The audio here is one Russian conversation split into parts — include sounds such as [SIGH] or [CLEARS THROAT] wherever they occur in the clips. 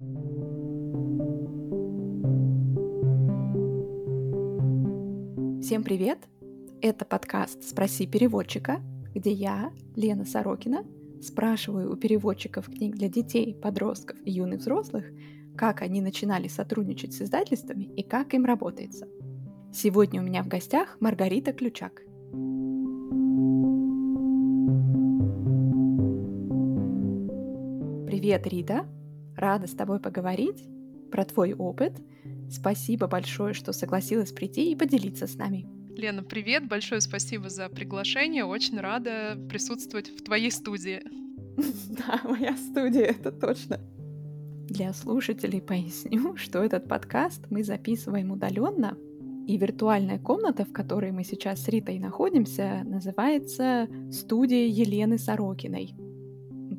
Всем привет! Это подкаст «Спроси переводчика», где я, Лена Сорокина, спрашиваю у переводчиков книг для детей, подростков и юных взрослых, как они начинали сотрудничать с издательствами и как им работается. Сегодня у меня в гостях Маргарита Ключак. Привет, Рита! Рада с тобой поговорить про твой опыт – Спасибо большое, что согласилась прийти и поделиться с нами. Лена, привет, большое спасибо за приглашение. Очень рада присутствовать в твоей студии. [LAUGHS] Да, моя студия, это точно. Для слушателей поясню, [LAUGHS] что этот подкаст мы записываем удаленно, и виртуальная комната, в которой мы сейчас с Ритой находимся, называется «Студия Елены Сорокиной».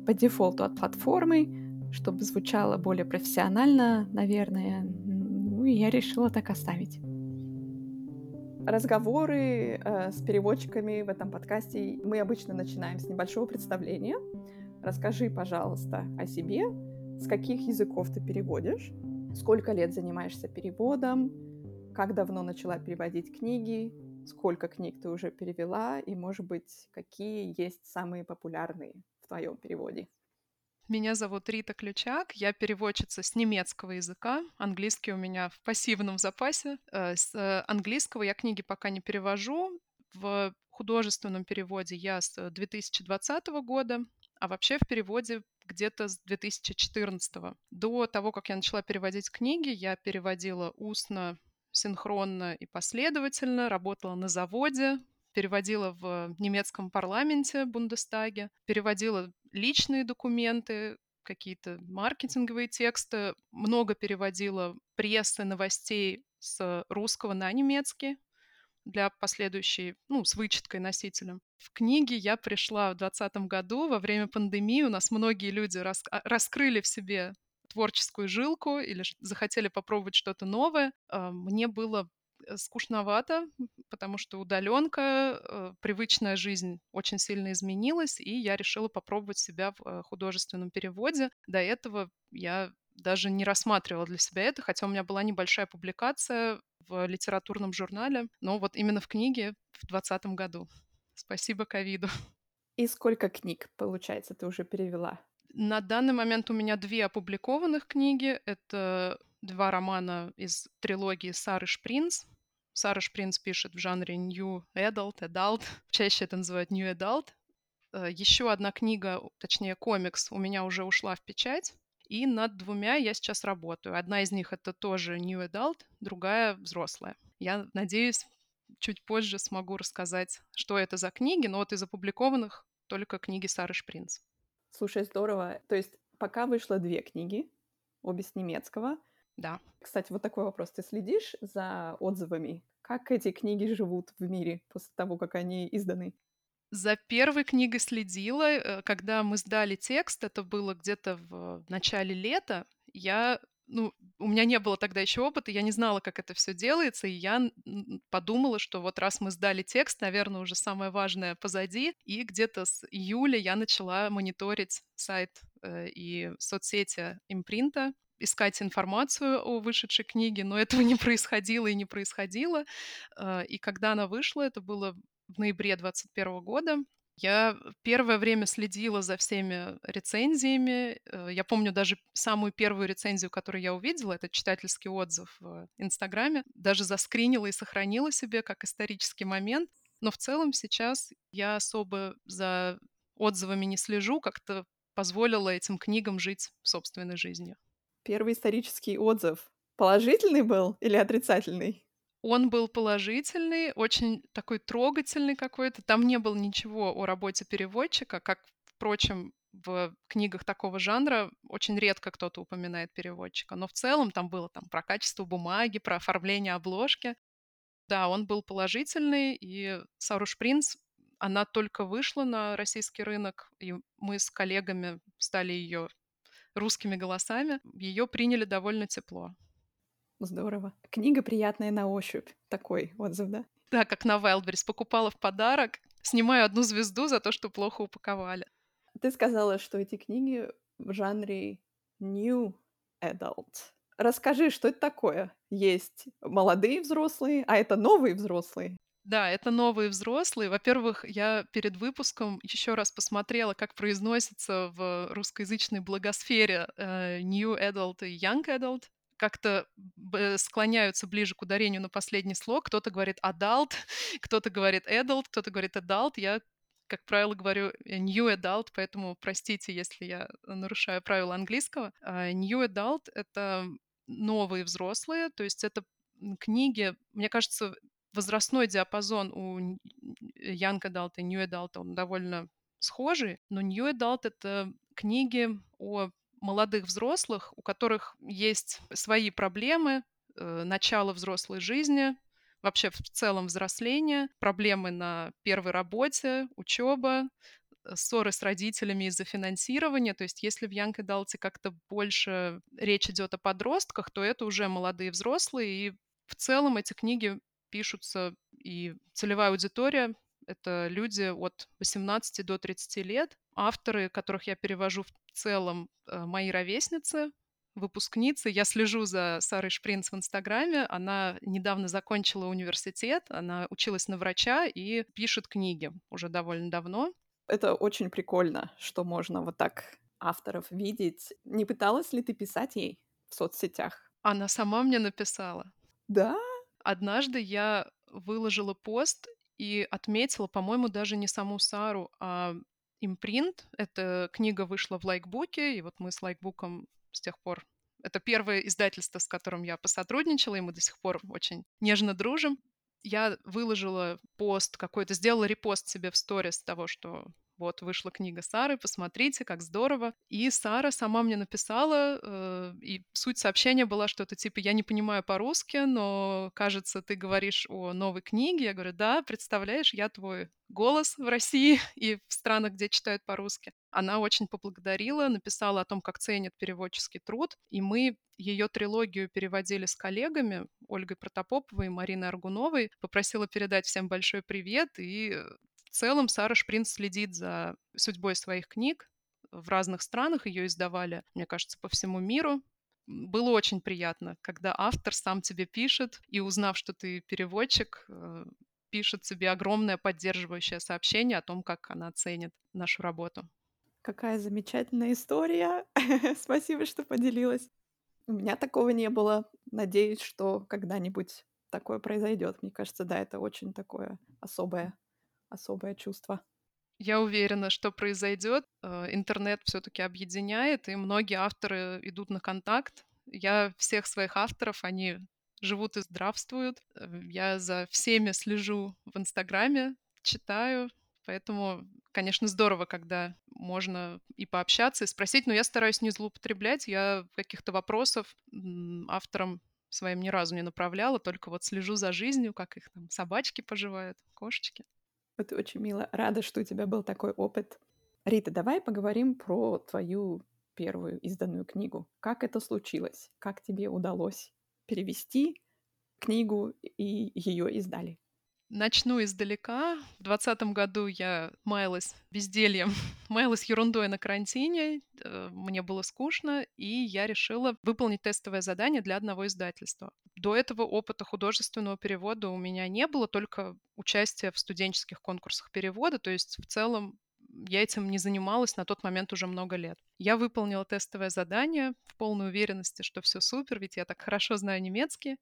По дефолту от платформы, чтобы звучало более профессионально, наверное, и я решила так оставить. Разговоры э, с переводчиками в этом подкасте. Мы обычно начинаем с небольшого представления. Расскажи, пожалуйста, о себе, с каких языков ты переводишь, сколько лет занимаешься переводом, как давно начала переводить книги, сколько книг ты уже перевела? И, может быть, какие есть самые популярные в твоем переводе. Меня зовут Рита Ключак, я переводчица с немецкого языка. Английский у меня в пассивном запасе. Э, с э, английского я книги пока не перевожу. В художественном переводе я с 2020 года, а вообще в переводе где-то с 2014. До того, как я начала переводить книги, я переводила устно, синхронно и последовательно, работала на заводе, переводила в немецком парламенте, Бундестаге, переводила личные документы, какие-то маркетинговые тексты, много переводила прессы, новостей с русского на немецкий для последующей, ну, с вычеткой носителем. В книге я пришла в 2020 году, во время пандемии у нас многие люди рас а, раскрыли в себе творческую жилку или захотели попробовать что-то новое. А, мне было Э, скучновато, потому что удаленка, э, привычная жизнь очень сильно изменилась, и я решила попробовать себя в э, художественном переводе. До этого я даже не рассматривала для себя это, хотя у меня была небольшая публикация в литературном журнале, но вот именно в книге в 2020 году. Спасибо ковиду. И сколько книг, получается, ты уже перевела? На данный момент у меня две опубликованных книги. Это два романа из трилогии Сары Шпринц. Сара Шпринц пишет в жанре New Adult, Adult. [LAUGHS] Чаще это называют New Adult. Э, Еще одна книга, точнее комикс, у меня уже ушла в печать. И над двумя я сейчас работаю. Одна из них это тоже New Adult, другая взрослая. Я надеюсь, чуть позже смогу рассказать, что это за книги, но вот из опубликованных только книги Сары Шпринц. Слушай, здорово. То есть пока вышло две книги, обе с немецкого. Да. Кстати, вот такой вопрос. Ты следишь за отзывами? Как эти книги живут в мире после того, как они изданы? За первой книгой следила. Э, когда мы сдали текст, это было где-то в начале лета, я ну, у меня не было тогда еще опыта, я не знала, как это все делается, и я подумала, что вот раз мы сдали текст, наверное, уже самое важное позади, и где-то с июля я начала мониторить сайт э, и соцсети импринта, искать информацию о вышедшей книге, но этого не происходило и не происходило. Э, и когда она вышла, это было в ноябре 2021 года, я первое время следила за всеми рецензиями. Э, я помню даже самую первую рецензию, которую я увидела, это читательский отзыв в Инстаграме. Даже заскринила и сохранила себе как исторический момент. Но в целом сейчас я особо за отзывами не слежу, как-то позволила этим книгам жить собственной жизнью. Первый исторический отзыв положительный был или отрицательный? Он был положительный, очень такой трогательный какой-то. Там не было ничего о работе переводчика, как, впрочем, в книгах такого жанра очень редко кто-то упоминает переводчика. Но в целом там было там, про качество бумаги, про оформление обложки. Да, он был положительный, и Саруш Принц, она только вышла на российский рынок, и мы с коллегами стали ее русскими голосами. Ее приняли довольно тепло. Здорово. Книга приятная на ощупь. Такой отзыв, да? Да, как на Wildberries. Покупала в подарок. Снимаю одну звезду за то, что плохо упаковали. Ты сказала, что эти книги в жанре new adult. Расскажи, что это такое? Есть молодые взрослые, а это новые взрослые. Да, это новые взрослые. Во-первых, я перед выпуском еще раз посмотрела, как произносится в русскоязычной благосфере э, New Adult и Young Adult. Как-то склоняются ближе к ударению на последний слог. Кто-то говорит adult, [LAUGHS] кто-то говорит adult, кто-то говорит adult. Я как правило, говорю new adult, поэтому простите, если я нарушаю правила английского. А new adult — это новые взрослые, то есть это книги, мне кажется, возрастной диапазон у Young Adult и New Adult, он довольно схожий, но New Adult — это книги о молодых взрослых, у которых есть свои проблемы, э, начало взрослой жизни, вообще в целом взросление, проблемы на первой работе, учеба, э, ссоры с родителями из-за финансирования. То есть если в Young Adult как-то больше речь идет о подростках, то это уже молодые взрослые. И в целом эти книги пишутся, и целевая аудитория — это люди от 18 до 30 лет. Авторы, которых я перевожу в целом, э, мои ровесницы, выпускницы. Я слежу за Сарой Шпринц в Инстаграме. Она недавно закончила университет, она училась на врача и пишет книги уже довольно давно. Это очень прикольно, что можно вот так авторов видеть. Не пыталась ли ты писать ей в соцсетях? Она сама мне написала. Да? Однажды я выложила пост и отметила, по-моему, даже не саму Сару, а импринт. Эта книга вышла в лайкбуке, и вот мы с лайкбуком с тех пор это первое издательство, с которым я посотрудничала, и мы до сих пор очень нежно дружим. Я выложила пост какой-то, сделала репост себе в сторис того, что вот вышла книга Сары, посмотрите, как здорово. И Сара сама мне написала, э, и суть сообщения была что-то типа «я не понимаю по-русски, но, кажется, ты говоришь о новой книге». Я говорю «да, представляешь, я твой голос в России [LAUGHS] и в странах, где читают по-русски». Она очень поблагодарила, написала о том, как ценит переводческий труд, и мы ее трилогию переводили с коллегами Ольгой Протопоповой и Мариной Аргуновой. Попросила передать всем большой привет и целом Сара Шпринц следит за судьбой своих книг. В разных странах ее издавали, мне кажется, по всему миру. Было очень приятно, когда автор сам тебе пишет, и узнав, что ты переводчик, э, пишет тебе огромное поддерживающее сообщение о том, как она ценит нашу работу. Какая замечательная история. [LAUGHS] Спасибо, что поделилась. У меня такого не было. Надеюсь, что когда-нибудь такое произойдет. Мне кажется, да, это очень такое особое особое чувство. Я уверена, что произойдет. Э, интернет все-таки объединяет, и многие авторы идут на контакт. Я всех своих авторов, они живут и здравствуют. Э, я за всеми слежу в Инстаграме, читаю, поэтому, конечно, здорово, когда можно и пообщаться, и спросить, но я стараюсь не злоупотреблять. Я каких-то вопросов авторам своим ни разу не направляла, только вот слежу за жизнью, как их там собачки поживают, кошечки. Это очень мило. Рада, что у тебя был такой опыт. Рита, давай поговорим про твою первую изданную книгу. Как это случилось? Как тебе удалось перевести книгу и ее издали? Начну издалека. В двадцатом году я маялась бездельем, [LAUGHS] маялась ерундой на карантине, э, мне было скучно, и я решила выполнить тестовое задание для одного издательства. До этого опыта художественного перевода у меня не было, только участие в студенческих конкурсах перевода, то есть в целом я этим не занималась на тот момент уже много лет. Я выполнила тестовое задание в полной уверенности, что все супер, ведь я так хорошо знаю немецкий.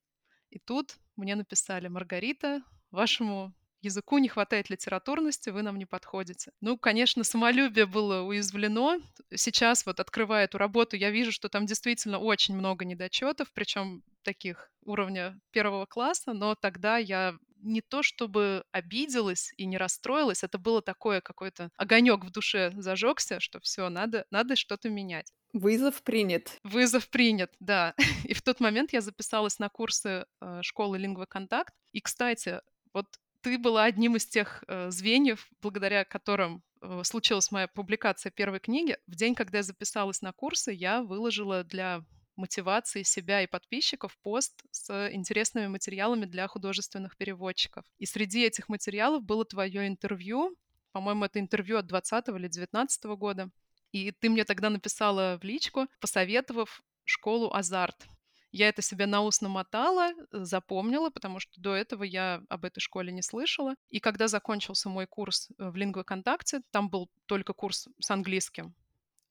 И тут мне написали, Маргарита, вашему языку не хватает литературности, вы нам не подходите. Ну, конечно, самолюбие было уязвлено. Сейчас вот открывая эту работу, я вижу, что там действительно очень много недочетов, причем таких уровня первого класса, но тогда я не то чтобы обиделась и не расстроилась, это было такое какой-то огонек в душе зажегся, что все, надо, надо что-то менять. Вызов принят. Вызов принят, да. [LAUGHS] И в тот момент я записалась на курсы э, школы Лингва Контакт. И, кстати, вот ты была одним из тех э, звеньев, благодаря которым э, случилась моя публикация первой книги. В день, когда я записалась на курсы, я выложила для мотивации себя и подписчиков пост с интересными материалами для художественных переводчиков. И среди этих материалов было твое интервью, по-моему, это интервью от 20 или 19 года. И ты мне тогда написала в личку, посоветовав школу «Азарт». Я это себе на ус намотала, запомнила, потому что до этого я об этой школе не слышала. И когда закончился мой курс в Лингвоконтакте, там был только курс с английским.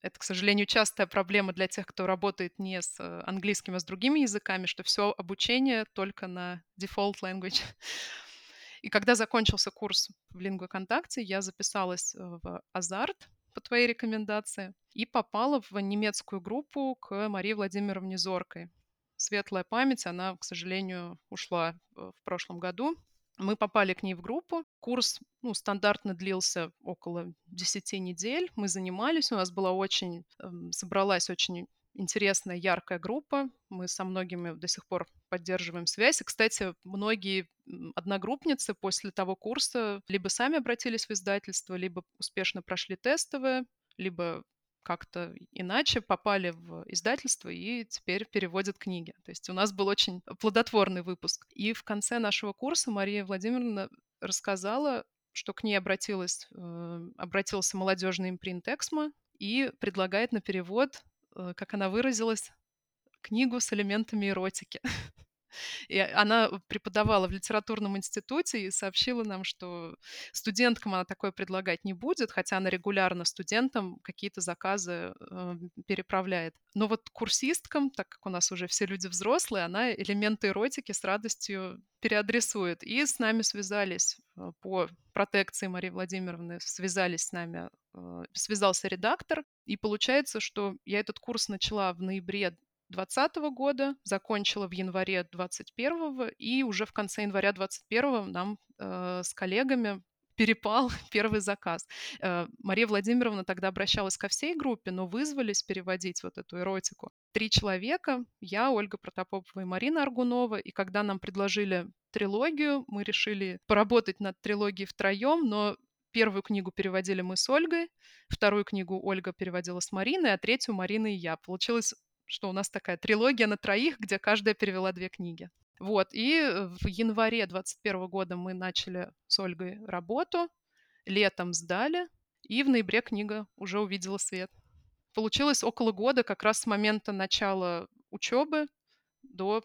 Это, к сожалению, частая проблема для тех, кто работает не с английским, а с другими языками, что все обучение только на default language. [LAUGHS] И когда закончился курс в Лингвоконтакте, я записалась в Азарт по твоей рекомендации и попала в немецкую группу к Марии Владимировне Зоркой. Светлая память, она, к сожалению, ушла в прошлом году. Мы попали к ней в группу. Курс ну, стандартно длился около 10 недель. Мы занимались, у нас была очень, эм, собралась очень интересная, яркая группа. Мы со многими до сих пор поддерживаем связь. И, кстати, многие одногруппницы после того курса либо сами обратились в издательство, либо успешно прошли тестовые, либо как-то иначе попали в издательство и теперь переводят книги. То есть у нас был очень плодотворный выпуск. И в конце нашего курса Мария Владимировна рассказала, что к ней обратилась, э, обратился молодежный импринт «Эксмо» и предлагает на перевод, э, как она выразилась, книгу с элементами эротики. [LAUGHS] И она преподавала в литературном институте и сообщила нам, что студенткам она такое предлагать не будет, хотя она регулярно студентам какие-то заказы э, переправляет. Но вот курсисткам, так как у нас уже все люди взрослые, она элементы эротики с радостью переадресует. И с нами связались э, по протекции Марии Владимировны, связались с нами, э, связался редактор. И получается, что я этот курс начала в ноябре 2020 года, закончила в январе 2021 и уже в конце января 2021 нам э, с коллегами [LAUGHS] перепал [LAUGHS] первый заказ. Э, Мария Владимировна тогда обращалась ко всей группе, но вызвались переводить вот эту эротику. Три человека, я, Ольга Протопопова и Марина Аргунова, и когда нам предложили трилогию, мы решили поработать над трилогией втроем, но Первую книгу переводили мы с Ольгой, вторую книгу Ольга переводила с Мариной, а третью Марина и я. Получилось что у нас такая трилогия на троих, где каждая перевела две книги. Вот, и в январе 21 года мы начали с Ольгой работу, летом сдали, и в ноябре книга уже увидела свет. Получилось около года, как раз с момента начала учебы до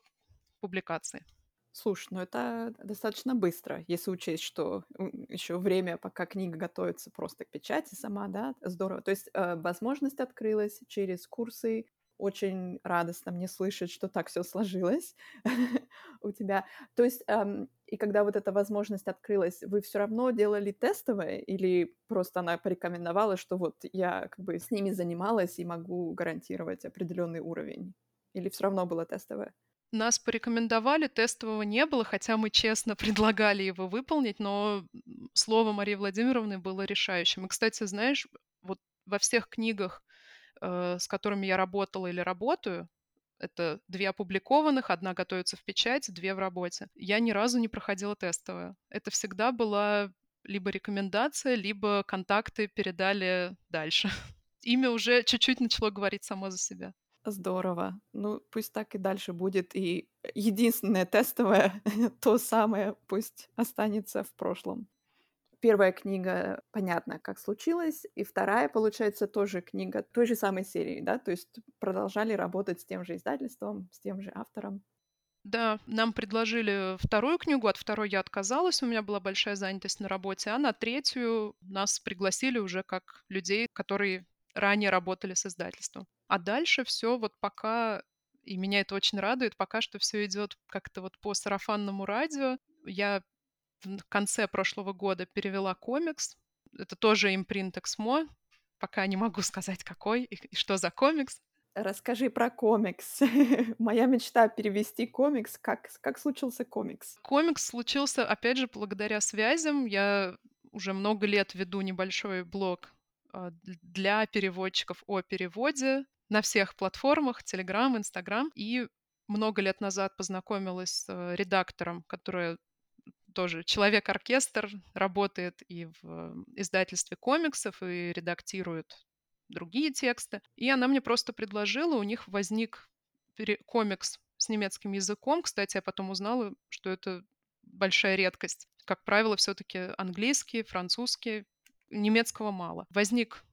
публикации. Слушай, ну это достаточно быстро, если учесть, что еще время, пока книга готовится просто к печати сама, да, здорово. То есть э, возможность открылась через курсы, очень радостно мне слышать, что так все сложилось [LAUGHS] у тебя. То есть, эм, и когда вот эта возможность открылась, вы все равно делали тестовое или просто она порекомендовала, что вот я как бы с ними занималась и могу гарантировать определенный уровень? Или все равно было тестовое? Нас порекомендовали, тестового не было, хотя мы честно [LAUGHS] предлагали его выполнить, но слово Марии Владимировны было решающим. И, кстати, знаешь, вот во всех книгах, с которыми я работала или работаю, это две опубликованных, одна готовится в печать, две в работе. Я ни разу не проходила тестовое. Это всегда была либо рекомендация, либо контакты передали дальше. [LAUGHS] Имя уже чуть-чуть начало говорить само за себя. Здорово. Ну, пусть так и дальше будет. И единственное тестовое, [LAUGHS] то самое, пусть останется в прошлом первая книга, понятно, как случилось, и вторая, получается, тоже книга той же самой серии, да, то есть продолжали работать с тем же издательством, с тем же автором. Да, нам предложили вторую книгу, от второй я отказалась, у меня была большая занятость на работе, а на третью нас пригласили уже как людей, которые ранее работали с издательством. А дальше все вот пока, и меня это очень радует, пока что все идет как-то вот по сарафанному радио. Я в конце прошлого года перевела комикс. Это тоже импринт Эксмо. Пока не могу [LAUGHS] сказать, какой и, и что за комикс. Расскажи про комикс. [LAUGHS] Моя мечта перевести комикс. Как, как случился комикс? Комикс случился, опять же, благодаря связям. Я уже много лет веду небольшой блог а, для переводчиков о переводе на всех платформах, Telegram, Instagram. И много лет назад познакомилась с э, редактором, которая тоже человек-оркестр, работает и в издательстве комиксов, и редактирует другие тексты. И она мне просто предложила, у них возник комикс с немецким языком. Кстати, я потом узнала, что это большая редкость. Как правило, все-таки английский, французский, немецкого мало. Возник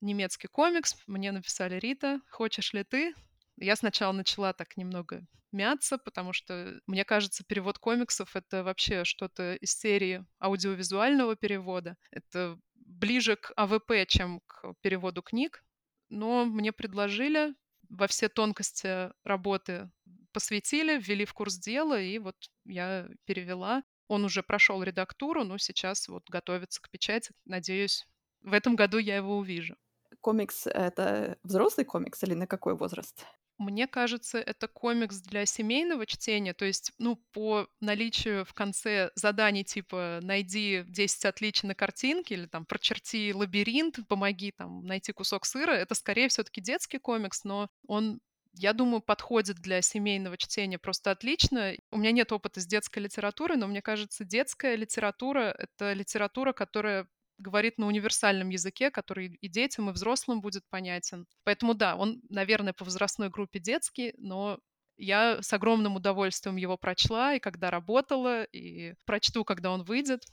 немецкий комикс, мне написали Рита, хочешь ли ты Я сначала начала так немного мяться, потому что, мне кажется, перевод комиксов — это вообще что-то из серии аудиовизуального перевода. Это ближе к АВП, чем к переводу книг. Но мне предложили, во все тонкости работы посвятили, ввели в курс дела, и вот я перевела. Он уже прошел редактуру, но сейчас вот готовится к печати. Надеюсь, в этом году я его увижу. Комикс — это взрослый комикс или на какой возраст? Мне кажется, это комикс для семейного чтения. То есть, ну, по наличию в конце заданий типа «найди 10 отличий на картинке» или там «прочерти лабиринт», «помоги там найти кусок сыра», это скорее все таки детский комикс, но он я думаю, подходит для семейного чтения просто отлично. У меня нет опыта с детской литературой, но мне кажется, детская литература — это литература, которая говорит на универсальном языке, который и детям, и взрослым будет понятен. Поэтому да, он, наверное, по возрастной группе детский, но я с огромным удовольствием его прочла, и когда работала, и прочту, когда он выйдет.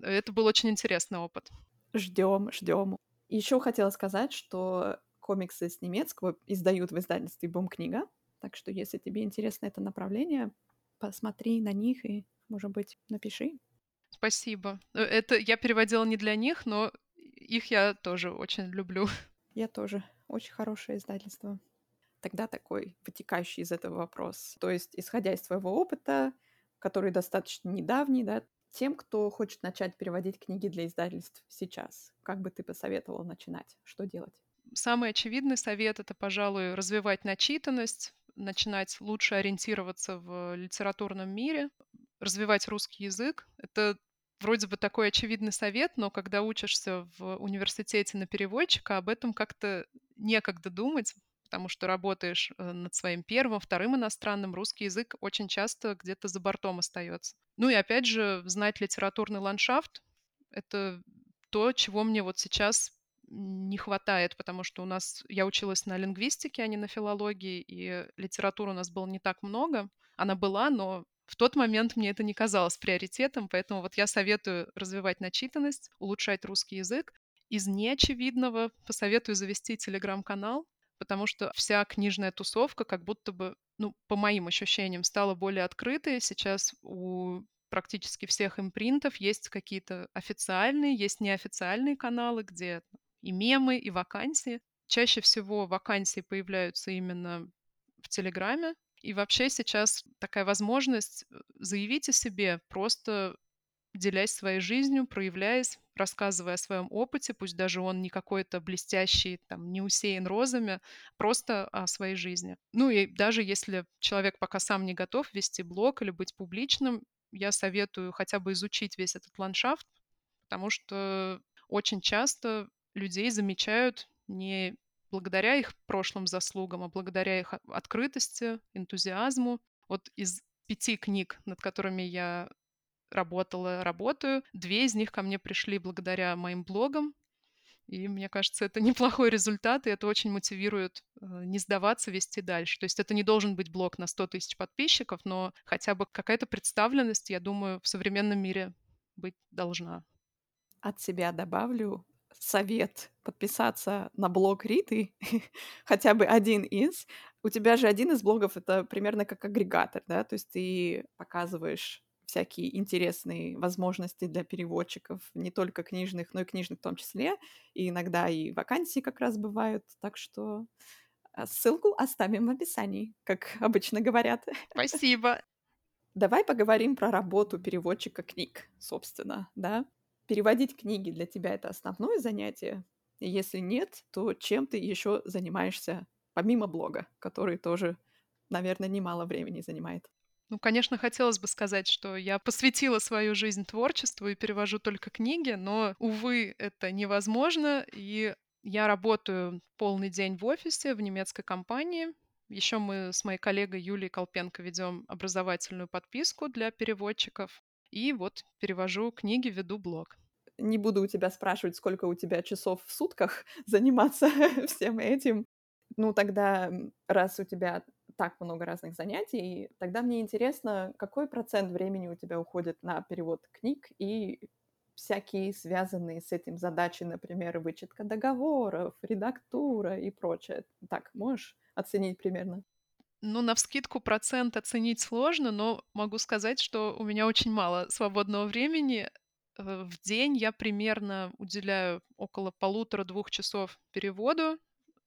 Это был очень интересный опыт. Ждем, ждем. Еще хотела сказать, что комиксы с немецкого издают в издательстве Бум-книга, так что если тебе интересно это направление, посмотри на них и, может быть, напиши. Спасибо. Э, это я переводила не для них, но их я тоже очень люблю. [LAUGHS] Я тоже. Очень хорошее издательство. Тогда такой вытекающий из этого вопрос. То есть, исходя из твоего опыта, который достаточно недавний, да, тем, кто хочет начать переводить книги для издательств сейчас, как бы ты посоветовал начинать? Что делать? Самый очевидный совет — это, пожалуй, развивать начитанность, начинать лучше ориентироваться в литературном мире, развивать русский язык. Это вроде бы такой очевидный совет, но когда учишься в университете на переводчика, об этом как-то некогда думать, потому что работаешь э, над своим первым, вторым иностранным, русский язык очень часто где-то за бортом остается. Ну и опять же, знать литературный ландшафт — это то, чего мне вот сейчас не хватает, потому что у нас я училась на лингвистике, а не на филологии, и литературы у нас было не так много. Она была, но в тот момент мне это не казалось приоритетом, поэтому вот я советую развивать начитанность, улучшать русский язык. Из неочевидного посоветую завести телеграм-канал, потому что вся книжная тусовка как будто бы, ну, по моим ощущениям, стала более открытой. Сейчас у практически всех импринтов есть какие-то официальные, есть неофициальные каналы, где и мемы, и вакансии. Чаще всего вакансии появляются именно в Телеграме, и вообще сейчас такая возможность э, заявить о себе, просто делясь своей жизнью, проявляясь, рассказывая о своем опыте, пусть даже он не какой-то блестящий, там, не усеян розами, просто о своей жизни. Ну и даже если человек пока сам не готов вести блог или быть публичным, я советую хотя бы изучить весь этот ландшафт, потому что очень часто людей замечают не благодаря их прошлым заслугам, а благодаря их открытости, энтузиазму. Вот из пяти книг, над которыми я работала, работаю, две из них ко мне пришли благодаря моим блогам, и мне кажется, это [LAUGHS] неплохой результат, и это очень мотивирует э, не сдаваться, вести дальше. То есть это не должен быть блог на 100 тысяч подписчиков, но хотя бы какая-то представленность, я думаю, в современном мире быть должна. От себя добавлю, совет подписаться на блог Риты, [LAUGHS] хотя бы один из. У тебя же один из блогов это примерно как агрегатор, да, то есть ты показываешь всякие интересные возможности для переводчиков, не только книжных, но и книжных в том числе, и иногда и вакансии как раз бывают, так что а, ссылку оставим в описании, как [LAUGHS] обычно говорят. Спасибо. Давай поговорим про работу переводчика книг, собственно, да переводить книги для тебя это основное занятие? Если нет, то чем ты еще занимаешься помимо блога, который тоже, наверное, немало времени занимает? Ну, конечно, хотелось бы сказать, что я посвятила свою жизнь творчеству и перевожу только книги, но, увы, это невозможно. И я работаю полный день в офисе в немецкой компании. Еще мы с моей коллегой Юлией Колпенко ведем образовательную подписку для переводчиков. И вот перевожу книги, веду блог. Не буду у тебя спрашивать, сколько у тебя часов в сутках [LAUGHS] заниматься [LAUGHS] всем этим. Ну, тогда, раз у тебя так много разных занятий, тогда мне интересно, какой процент времени у тебя уходит на перевод книг и всякие связанные с этим задачи, например, вычетка договоров, редактура и прочее. Так, можешь оценить примерно? Ну, на вскидку процент оценить сложно, но могу сказать, что у меня очень мало свободного времени. Э, в день я примерно уделяю около полутора-двух часов переводу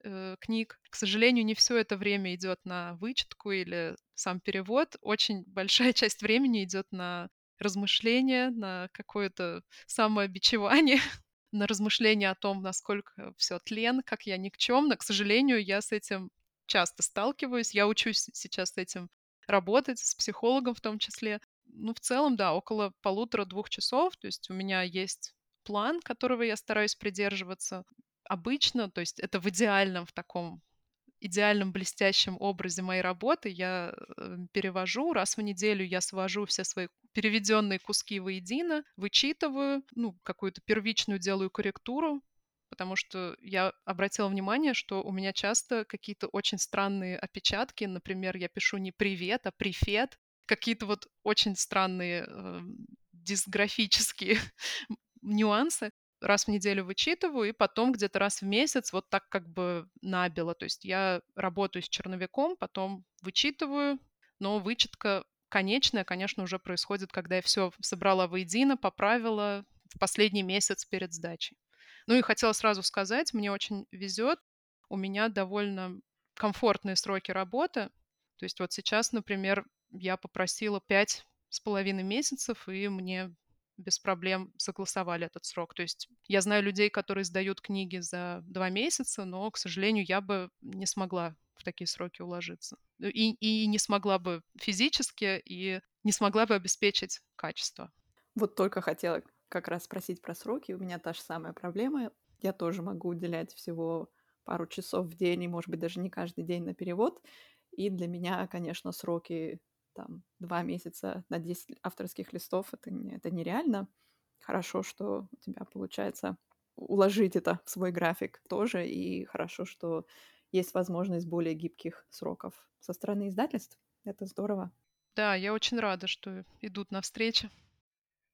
э, книг. К сожалению, не все это время идет на вычетку или сам перевод. Очень большая [LAUGHS] часть времени идет на размышления, на какое-то самообичевание, [LAUGHS] на размышления о том, насколько все тлен, как я никчемна. К сожалению, я с этим часто сталкиваюсь. Я учусь сейчас с этим работать, с психологом в том числе. Ну, в целом, да, около полутора-двух часов. То есть у меня есть план, которого я стараюсь придерживаться. Обычно, то есть это в идеальном, в таком идеальном блестящем образе моей работы я э, перевожу. Раз в неделю я свожу все свои переведенные куски воедино, вычитываю, ну, какую-то первичную делаю корректуру, потому что я обратила внимание, что у меня часто какие-то очень странные опечатки. Например, я пишу не «привет», а «прифет». Какие-то вот очень странные э, дисграфические [LAUGHS] нюансы. Раз в неделю вычитываю, и потом где-то раз в месяц вот так как бы набело. То есть я работаю с черновиком, потом вычитываю, но вычетка конечная, конечно, уже происходит, когда я все собрала воедино, поправила в последний месяц перед сдачей. Ну и хотела сразу сказать, мне очень везет, у меня довольно комфортные сроки работы. То есть вот сейчас, например, я попросила пять с половиной месяцев, и мне без проблем согласовали этот срок. То есть я знаю людей, которые сдают книги за два месяца, но, к сожалению, я бы не смогла в такие сроки уложиться. И, и не смогла бы физически, и не смогла бы обеспечить качество. Вот только хотела как раз спросить про сроки. У меня та же самая проблема. Я тоже могу уделять всего пару часов в день, и, может быть, даже не каждый день на перевод. И для меня, конечно, сроки там два месяца на 10 авторских листов это, не, это нереально. Хорошо, что у тебя получается уложить это в свой график тоже, и хорошо, что есть возможность более гибких сроков со стороны издательств. Это здорово. Да, я очень рада, что идут навстречу.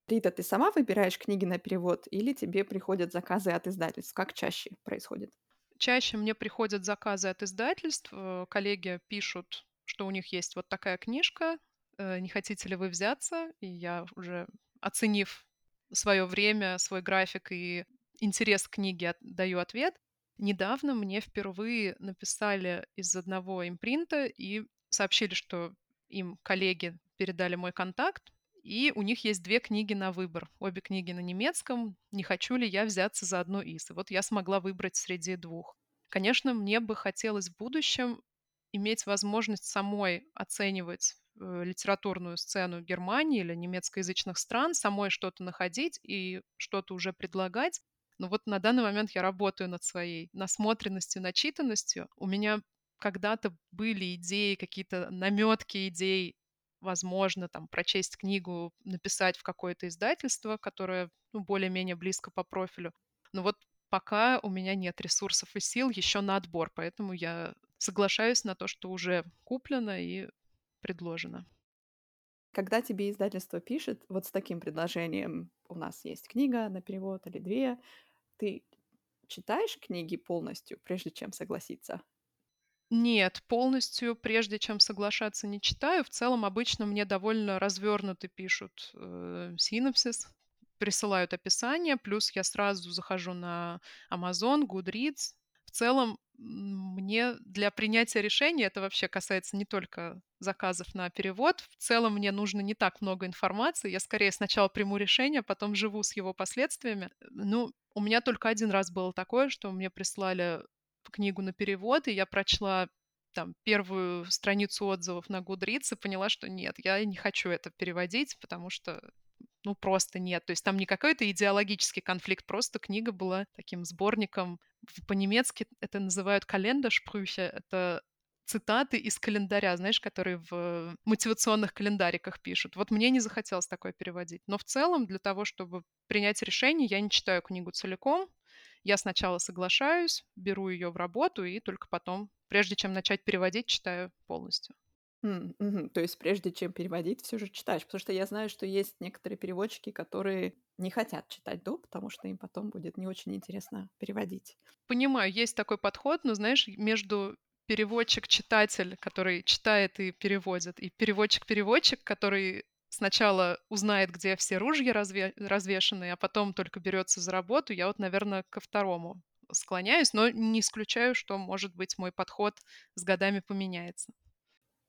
Рита, ты сама выбираешь книги на перевод или тебе приходят заказы от издательств? Как чаще происходит? Чаще мне приходят заказы от издательств. Э, коллеги пишут, что у них есть вот такая книжка, э, не хотите ли вы взяться? И я уже, оценив свое время, свой график и интерес к книге, даю ответ. Недавно мне впервые написали из одного импринта и сообщили, что им коллеги передали мой контакт, и у них есть две книги на выбор. Обе книги на немецком. Не хочу ли я взяться за одну из? И вот я смогла выбрать среди двух. Конечно, мне бы хотелось в будущем иметь возможность самой оценивать э, литературную сцену Германии или немецкоязычных стран, самой что-то находить и что-то уже предлагать. Но вот на данный момент я работаю над своей насмотренностью, начитанностью. У меня когда-то были идеи, какие-то наметки идей возможно, там, прочесть книгу, написать в какое-то издательство, которое ну, более-менее близко по профилю. Но вот пока у меня нет ресурсов и сил еще на отбор, поэтому я соглашаюсь на то, что уже куплено и предложено. Когда тебе издательство пишет вот с таким предложением, у нас есть книга на перевод или две, ты читаешь книги полностью, прежде чем согласиться? Нет, полностью, прежде чем соглашаться, не читаю. В целом, обычно мне довольно развернуто пишут э, синопсис, присылают описание, плюс я сразу захожу на Amazon, Goodreads. В целом, мне для принятия решения, это вообще касается не только заказов на перевод, в целом мне нужно не так много информации, я скорее сначала приму решение, потом живу с его последствиями. Ну, у меня только один раз было такое, что мне прислали книгу на перевод, и я прочла там первую страницу отзывов на Goodreads и поняла, что нет, я не хочу это переводить, потому что ну, просто нет. То есть там не какой-то идеологический конфликт, просто книга была таким сборником. По-немецки это называют календашпрюхе. Это цитаты из календаря, знаешь, которые в мотивационных календариках пишут. Вот мне не захотелось такое переводить. Но в целом для того, чтобы принять решение, я не читаю книгу целиком, я сначала соглашаюсь, беру ее в работу и только потом, прежде чем начать переводить, читаю полностью. Mm, hmm То есть прежде чем переводить, все же читаешь. Потому что я знаю, что есть некоторые переводчики, которые не хотят читать до, потому что им потом будет не очень интересно переводить. Понимаю, есть такой подход, но знаешь, между переводчик-читатель, который читает и переводит, и переводчик-переводчик, который сначала узнает, где все ружья разве- развешаны, а потом только берется за работу, я вот, наверное, ко второму склоняюсь, но не исключаю, что, может быть, мой подход с годами поменяется.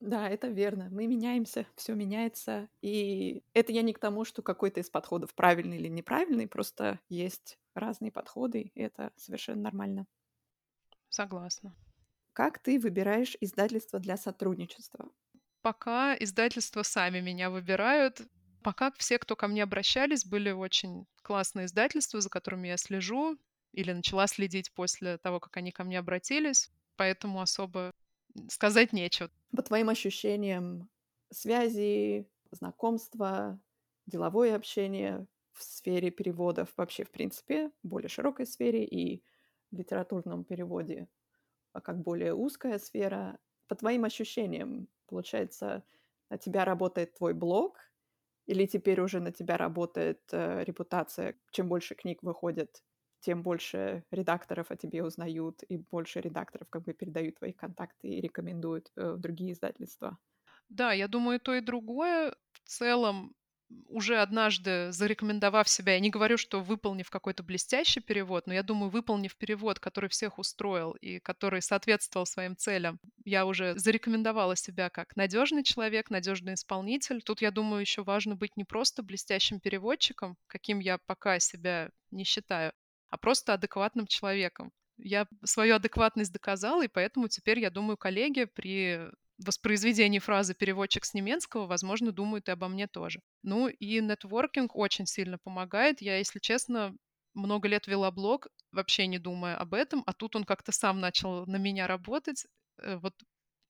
Да, это верно. Мы меняемся, все меняется. И это я не к тому, что какой-то из подходов правильный или неправильный, просто есть разные подходы, и это совершенно нормально. Согласна. Как ты выбираешь издательство для сотрудничества? Пока издательства сами меня выбирают. Пока все, кто ко мне обращались, были очень классные издательства, за которыми я слежу или начала следить после того, как они ко мне обратились. Поэтому особо сказать нечего. По твоим ощущениям, связи, знакомства, деловое общение в сфере переводов, вообще, в принципе, более широкой сфере и в литературном переводе, а как более узкая сфера. По твоим ощущениям, получается, на тебя работает твой блог, или теперь уже на тебя работает э, репутация? Чем больше книг выходит, тем больше редакторов о тебе узнают, и больше редакторов как бы передают твои контакты и рекомендуют э, в другие издательства. Да, я думаю, то и другое. В целом, уже однажды зарекомендовав себя, я не говорю, что выполнив какой-то блестящий перевод, но я думаю, выполнив перевод, который всех устроил и который соответствовал своим целям, я уже зарекомендовала себя как надежный человек, надежный исполнитель. Тут, я думаю, еще важно быть не просто блестящим переводчиком, каким я пока себя не считаю, а просто адекватным человеком. Я свою адекватность доказала, и поэтому теперь, я думаю, коллеги при воспроизведении фразы «переводчик с немецкого», возможно, думают и обо мне тоже. Ну и нетворкинг очень сильно помогает. Я, если честно, много лет вела блог, вообще не думая об этом, а тут он как-то сам начал на меня работать. Э, вот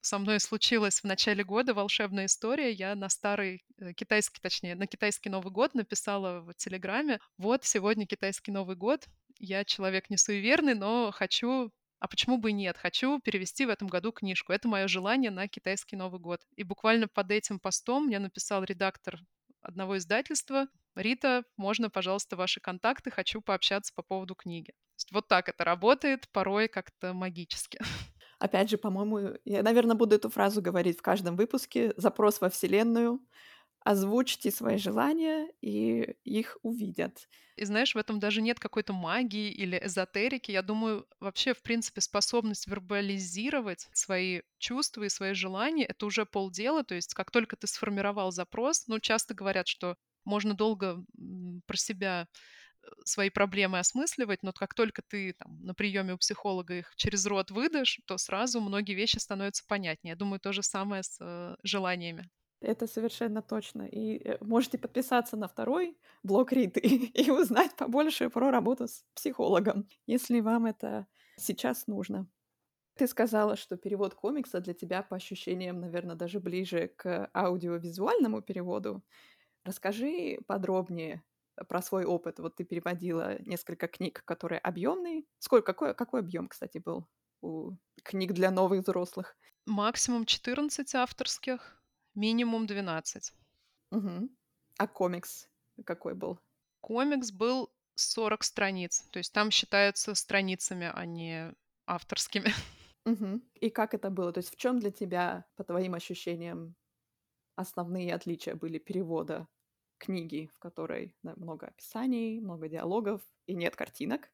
со мной случилась в начале года волшебная история. Я на старый э, китайский, точнее, на китайский Новый год написала в Телеграме, вот сегодня китайский Новый год, я человек не суеверный, но хочу а почему бы и нет? Хочу перевести в этом году книжку. Это мое желание на китайский Новый год. И буквально под этим постом мне написал редактор одного издательства. Рита, можно, пожалуйста, ваши контакты, хочу пообщаться по поводу книги. вот так это работает, порой как-то магически. Опять же, по-моему, я, наверное, буду эту фразу говорить в каждом выпуске. Запрос во Вселенную озвучьте свои желания, и их увидят. И знаешь, в этом даже нет какой-то магии или эзотерики. Я думаю, вообще, в принципе, способность вербализировать свои чувства и свои желания — это уже полдела. То есть как только ты сформировал запрос, ну, часто говорят, что можно долго про себя э, свои проблемы осмысливать, но как только ты там, на приеме у психолога их через рот выдашь, то сразу многие вещи становятся понятнее. Я думаю, то же самое с э, желаниями. Это совершенно точно. И э, можете подписаться на второй блог Риты [LAUGHS] и узнать побольше про работу с психологом, если вам это сейчас нужно. Ты сказала, что перевод комикса для тебя, по ощущениям, наверное, даже ближе к аудиовизуальному переводу. Расскажи подробнее про свой опыт. Вот ты переводила несколько книг, которые объемные. Сколько, какой, какой объем, кстати, был у книг для новых взрослых? Максимум 14 авторских. Минимум 12. Угу. А комикс какой был? Комикс был 40 страниц. То есть там считаются страницами, а не авторскими. [LAUGHS] Угу. И как это было? То есть в чем для тебя, по твоим ощущениям, основные отличия были перевода книги, в которой да, много описаний, много диалогов и нет картинок?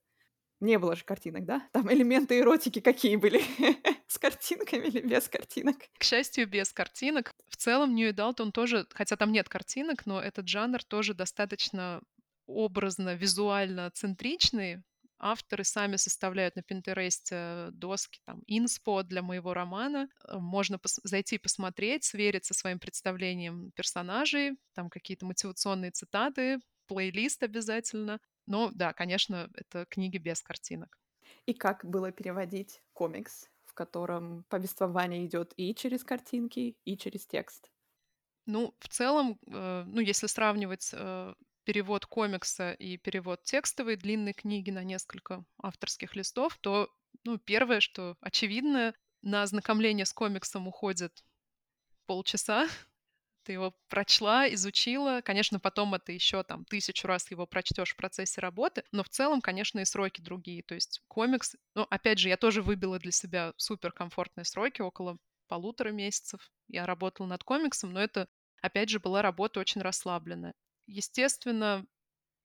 Не было же картинок, да? Там элементы эротики какие были? [LAUGHS] С картинками или без картинок? К счастью, без картинок. В целом, Нью Далт, он тоже, хотя там нет картинок, но этот жанр тоже достаточно образно, визуально центричный. Авторы сами составляют на Пинтересте доски, там, инспо для моего романа. Э, можно пос- зайти посмотреть, сверить со своим представлением персонажей, там какие-то мотивационные цитаты, плейлист обязательно. Но да, конечно, это книги без картинок. И как было переводить комикс, в котором повествование идет и через картинки, и через текст? Ну, в целом, э, ну, если сравнивать э, перевод комикса и перевод текстовой длинной книги на несколько авторских листов, то, ну, первое, что очевидно, на ознакомление с комиксом уходит полчаса, [LAUGHS] ты его прочла, изучила. Конечно, потом это еще там тысячу раз его прочтешь в процессе работы, но в целом, конечно, и сроки другие. То есть комикс, ну, опять же, я тоже выбила для себя суперкомфортные сроки, около полутора месяцев. Я работала над комиксом, но это, опять же, была работа очень расслабленная. Естественно,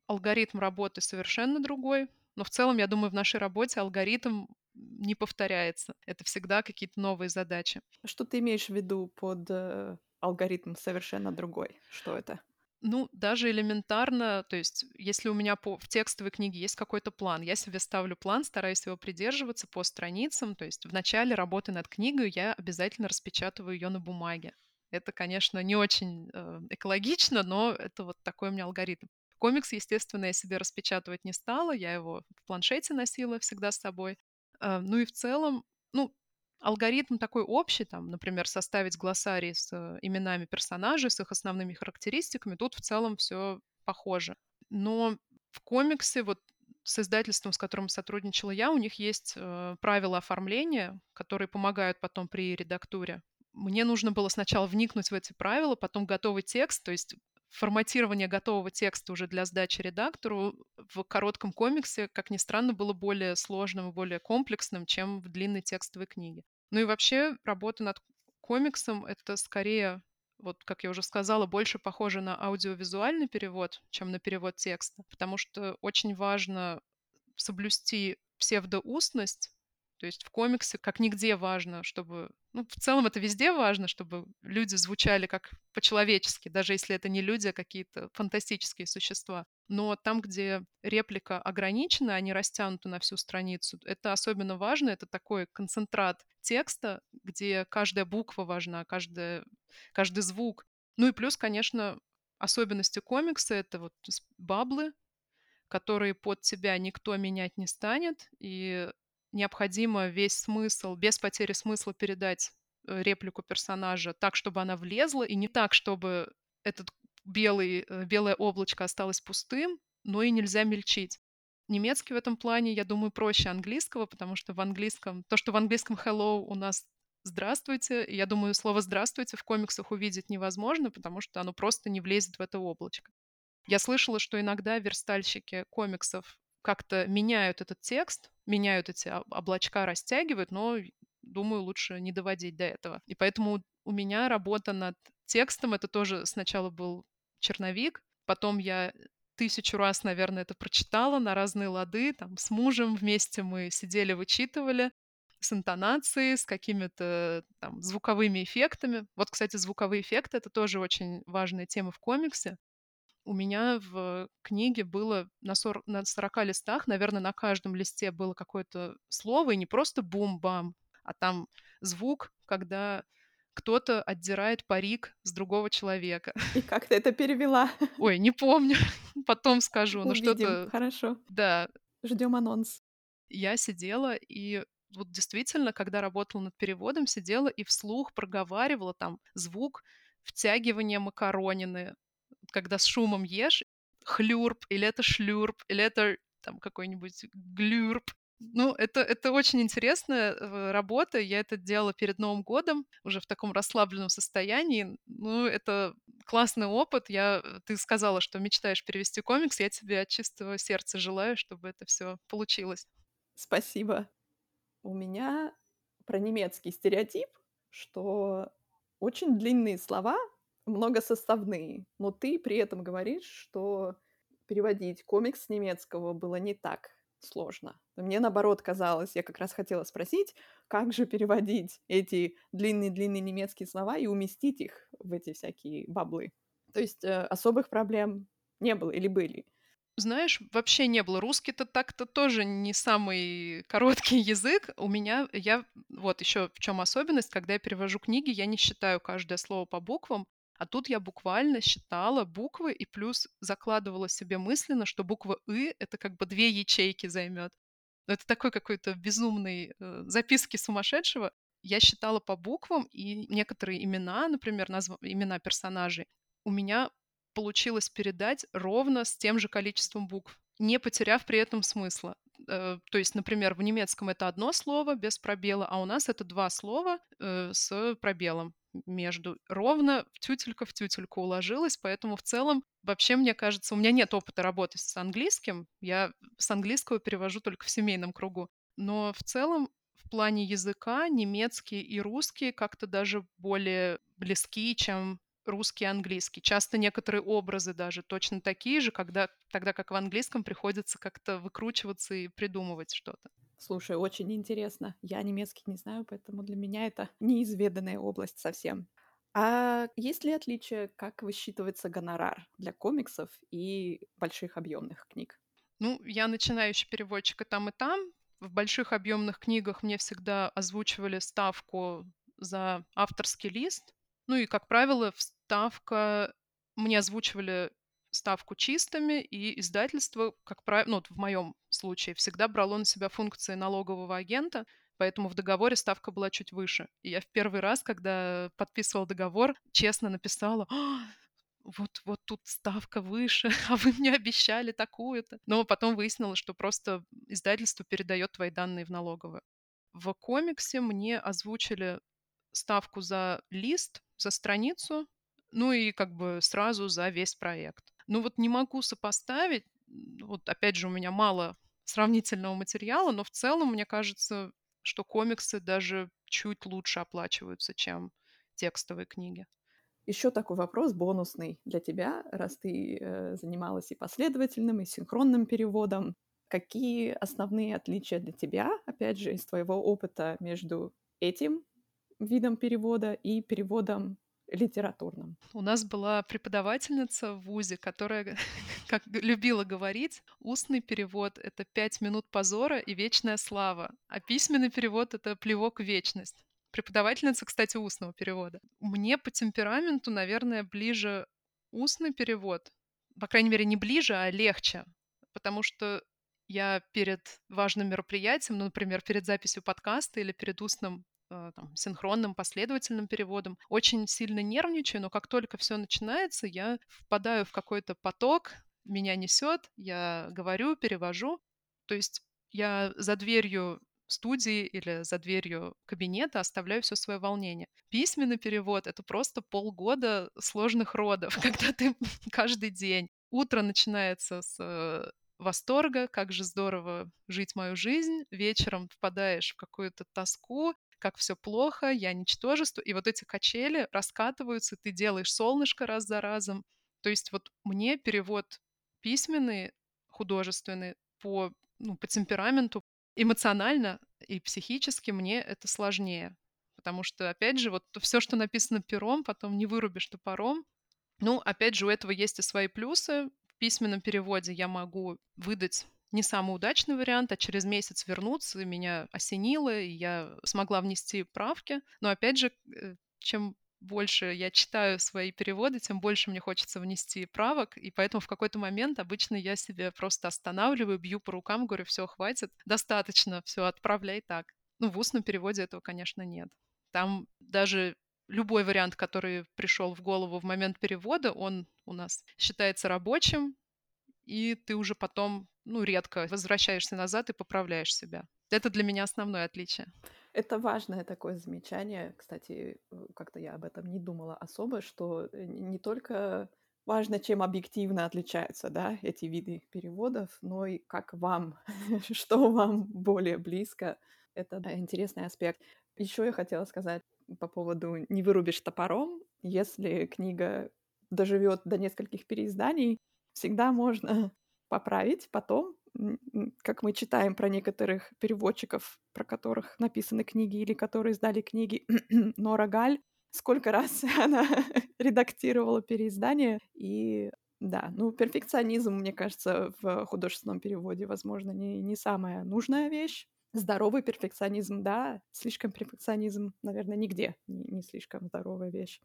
алгоритм работы совершенно другой, но в целом, я думаю, в нашей работе алгоритм не повторяется. Это всегда какие-то новые задачи. Что ты имеешь в виду под э, алгоритм совершенно другой? Что это? Ну, даже элементарно, то есть, если у меня по, в текстовой книге есть какой-то план, я себе ставлю план, стараюсь его придерживаться по страницам, то есть в начале работы над книгой я обязательно распечатываю ее на бумаге. Это, конечно, не очень э, экологично, но это вот такой у меня алгоритм. Комикс, естественно, я себе распечатывать не стала, я его в планшете носила всегда с собой. Э, ну и в целом, ну, алгоритм такой общий, там, например, составить глоссарий с э, именами персонажей, с их основными характеристиками, тут в целом все похоже. Но в комиксе, вот с издательством, с которым сотрудничала я, у них есть э, правила оформления, которые помогают потом при редактуре. Мне нужно было сначала вникнуть в эти правила, потом готовый текст, то есть форматирование готового текста уже для сдачи редактору в коротком комиксе, как ни странно, было более сложным и более комплексным, чем в длинной текстовой книге. Ну и вообще работа над комиксом — это скорее, вот как я уже сказала, больше похоже на аудиовизуальный перевод, чем на перевод текста, потому что очень важно соблюсти псевдоустность, то есть в комиксе как нигде важно, чтобы... Ну, в целом это везде важно, чтобы люди звучали как по-человечески, даже если это не люди, а какие-то фантастические существа. Но там, где реплика ограничена, а не растянута на всю страницу, это особенно важно. Это такой концентрат текста, где каждая буква важна, каждая, каждый звук. Ну и плюс, конечно, особенности комикса — это вот баблы, которые под тебя никто менять не станет, и необходимо весь смысл, без потери смысла передать э, реплику персонажа так, чтобы она влезла, и не так, чтобы этот белый, э, белое облачко осталось пустым, но и нельзя мельчить. Немецкий в этом плане, я думаю, проще английского, потому что в английском, то, что в английском hello у нас здравствуйте, я думаю, слово здравствуйте в комиксах увидеть невозможно, потому что оно просто не влезет в это облачко. Я слышала, что иногда верстальщики комиксов как-то меняют этот текст, меняют эти облачка, растягивают, но, думаю, лучше не доводить до этого. И поэтому у меня работа над текстом, это тоже сначала был черновик, потом я тысячу раз, наверное, это прочитала на разные лады, там с мужем вместе мы сидели, вычитывали с интонацией, с какими-то там звуковыми эффектами. Вот, кстати, звуковые эффекты — это тоже очень важная тема в комиксе у меня в книге было на, 40, на 40 листах, наверное, на каждом листе было какое-то слово, и не просто бум-бам, а там звук, когда кто-то отдирает парик с другого человека. [LAUGHS] И как ты это перевела? Ой, не помню, [LAUGHS] потом скажу. Ну что-то... Хорошо. Да. Ждем анонс. Я сидела и вот действительно, когда работала над переводом, сидела и вслух проговаривала там звук втягивания макаронины, когда с шумом ешь, хлюрп, или это шлюрп, или это там какой-нибудь глюрп. Ну, это, это очень интересная э, работа. Я это делала перед Новым годом, уже в таком расслабленном состоянии. Ну, это классный опыт. Я, э, ты сказала, что мечтаешь перевести комикс. Я тебе от чистого сердца желаю, чтобы это все получилось. Спасибо. У меня про немецкий стереотип, что очень длинные слова многосоставные, но ты при этом говоришь, что переводить комикс с немецкого было не так сложно. Мне наоборот казалось, я как раз хотела спросить, как же переводить эти длинные-длинные немецкие слова и уместить их в эти всякие баблы. То есть э, особых проблем не было или были? Знаешь, вообще не было. Русский-то так-то тоже не самый короткий [LAUGHS] язык. У меня, я, вот еще в чем особенность, когда я перевожу книги, я не считаю каждое слово по буквам, а тут я буквально считала буквы и плюс закладывала себе мысленно, что буква «ы» — это как бы две ячейки займет. Но это такой какой-то безумный э, записки сумасшедшего. Я считала по буквам, и некоторые имена, например, назв... имена персонажей, у меня получилось передать ровно с тем же количеством букв, не потеряв при этом смысла. Э, то есть, например, в немецком это одно слово без пробела, а у нас это два слова э, с пробелом между. Ровно тютелька в тютельку уложилась, поэтому в целом вообще, мне кажется, у меня нет опыта работы с английским. Я с английского перевожу только в семейном кругу. Но в целом в плане языка немецкий и русский как-то даже более близки, чем русский и английский. Часто некоторые образы даже точно такие же, когда, тогда как в английском приходится как-то выкручиваться и придумывать что-то. Слушай, очень интересно. Я немецкий не знаю, поэтому для меня это [LAUGHS] неизведанная область совсем. А есть ли отличие, как высчитывается гонорар для комиксов и больших объемных книг? Ну, я начинающий переводчик и там, и там. В больших объемных книгах мне всегда озвучивали ставку за авторский лист. Ну и, как правило, ставка... Мне озвучивали ставку чистыми, и издательство, как правило, ну, вот в моем случае, всегда брало на себя функции налогового агента, поэтому в договоре ставка была чуть выше. И я в первый раз, когда подписывала договор, честно написала, «А, вот, вот тут ставка выше, [LAUGHS] а вы мне обещали такую-то. Но потом выяснилось, что просто издательство передает твои данные в налоговую. В комиксе мне озвучили ставку за лист, за страницу, ну и как бы сразу за весь проект. Ну вот не могу сопоставить, вот опять же у меня мало сравнительного материала, но в целом мне кажется, что комиксы даже чуть лучше оплачиваются, чем текстовые книги. Еще такой вопрос бонусный для тебя, раз ты э, занималась и последовательным, и синхронным переводом. Какие основные отличия для тебя, опять же, из твоего опыта между этим видом перевода и переводом литературном. У нас была преподавательница в ВУЗе, которая, [LAUGHS] как любила говорить, устный перевод — это пять минут позора и вечная слава, а письменный перевод — это плевок в вечность. Преподавательница, кстати, устного перевода. Мне по темпераменту, наверное, ближе устный перевод. По крайней мере, не ближе, а легче. Потому что я перед важным мероприятием, ну, например, перед записью подкаста или перед устным там, синхронным, последовательным переводом. Очень сильно нервничаю, но как только все начинается, я впадаю в какой-то поток, меня несет, я говорю, перевожу. То есть я за дверью студии или за дверью кабинета оставляю все свое волнение. Письменный перевод — это просто полгода сложных родов, [LAUGHS] когда ты каждый день. Утро начинается с э, восторга, как же здорово жить мою жизнь. Вечером впадаешь в какую-то тоску, как все плохо, я ничтожество. И вот эти качели раскатываются, ты делаешь солнышко раз за разом. То есть вот мне перевод письменный, художественный по, ну, по темпераменту, эмоционально и психически мне это сложнее. Потому что, опять же, вот все, что написано пером, потом не вырубишь топором. Ну, опять же, у этого есть и свои плюсы. В письменном переводе я могу выдать не самый удачный вариант, а через месяц вернуться, меня осенило, и я смогла внести правки. Но опять же, э, чем больше я читаю свои переводы, тем больше мне хочется внести правок, и поэтому в какой-то момент обычно я себя просто останавливаю, бью по рукам, говорю, все, хватит, достаточно, все, отправляй так. Ну, в устном переводе этого, конечно, нет. Там даже любой вариант, который пришел в голову в момент перевода, он у нас считается рабочим, и ты уже потом, ну, редко возвращаешься назад и поправляешь себя. Это для меня основное отличие. Это важное такое замечание. Кстати, э, как-то я об этом не думала особо, что э, не только важно, чем объективно отличаются да, эти виды переводов, но и как вам, [LAUGHS] что вам более близко. Это интересный аспект. Еще я хотела сказать по поводу «не вырубишь топором». Если книга доживет до нескольких переизданий, всегда можно поправить потом, как мы читаем про некоторых переводчиков, про которых написаны книги или которые сдали книги [CLEARS THROAT] Нора Галь, сколько раз [LAUGHS] она редактировала переиздание. И да, ну, перфекционизм, мне кажется, в художественном переводе, возможно, не, не самая нужная вещь. Здоровый перфекционизм, да, слишком перфекционизм, наверное, нигде не, не слишком здоровая вещь.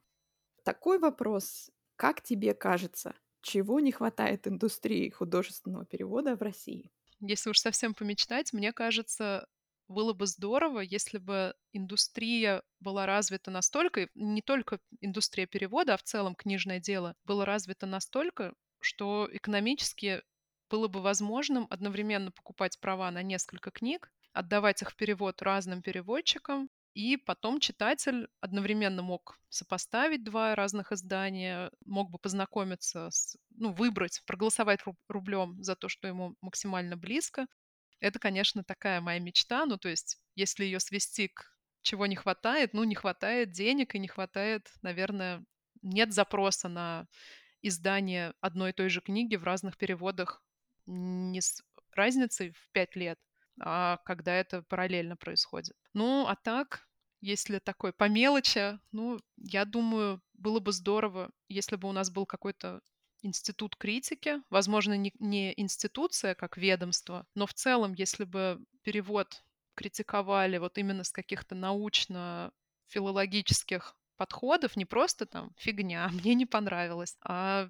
Такой вопрос. Как тебе кажется, чего не хватает индустрии художественного перевода в России? Если уж совсем помечтать, мне кажется, было бы здорово, если бы индустрия была развита настолько, не только индустрия перевода, а в целом книжное дело, было развито настолько, что экономически было бы возможным одновременно покупать права на несколько книг, отдавать их в перевод разным переводчикам, И потом читатель одновременно мог сопоставить два разных издания, мог бы познакомиться с, ну, выбрать, проголосовать рублем за то, что ему максимально близко. Это, конечно, такая моя мечта. Ну, то есть, если ее свести к чего не хватает, ну, не хватает денег и не хватает, наверное, нет запроса на издание одной и той же книги в разных переводах не с разницей в пять лет, а когда это параллельно происходит. Ну, а так, если такой по мелочи, ну, я думаю, было бы здорово, если бы у нас был какой-то институт критики, возможно, не, не институция как ведомство, но в целом, если бы перевод критиковали вот именно с каких-то научно-филологических подходов, не просто там фигня, [LAUGHS] мне не понравилось, а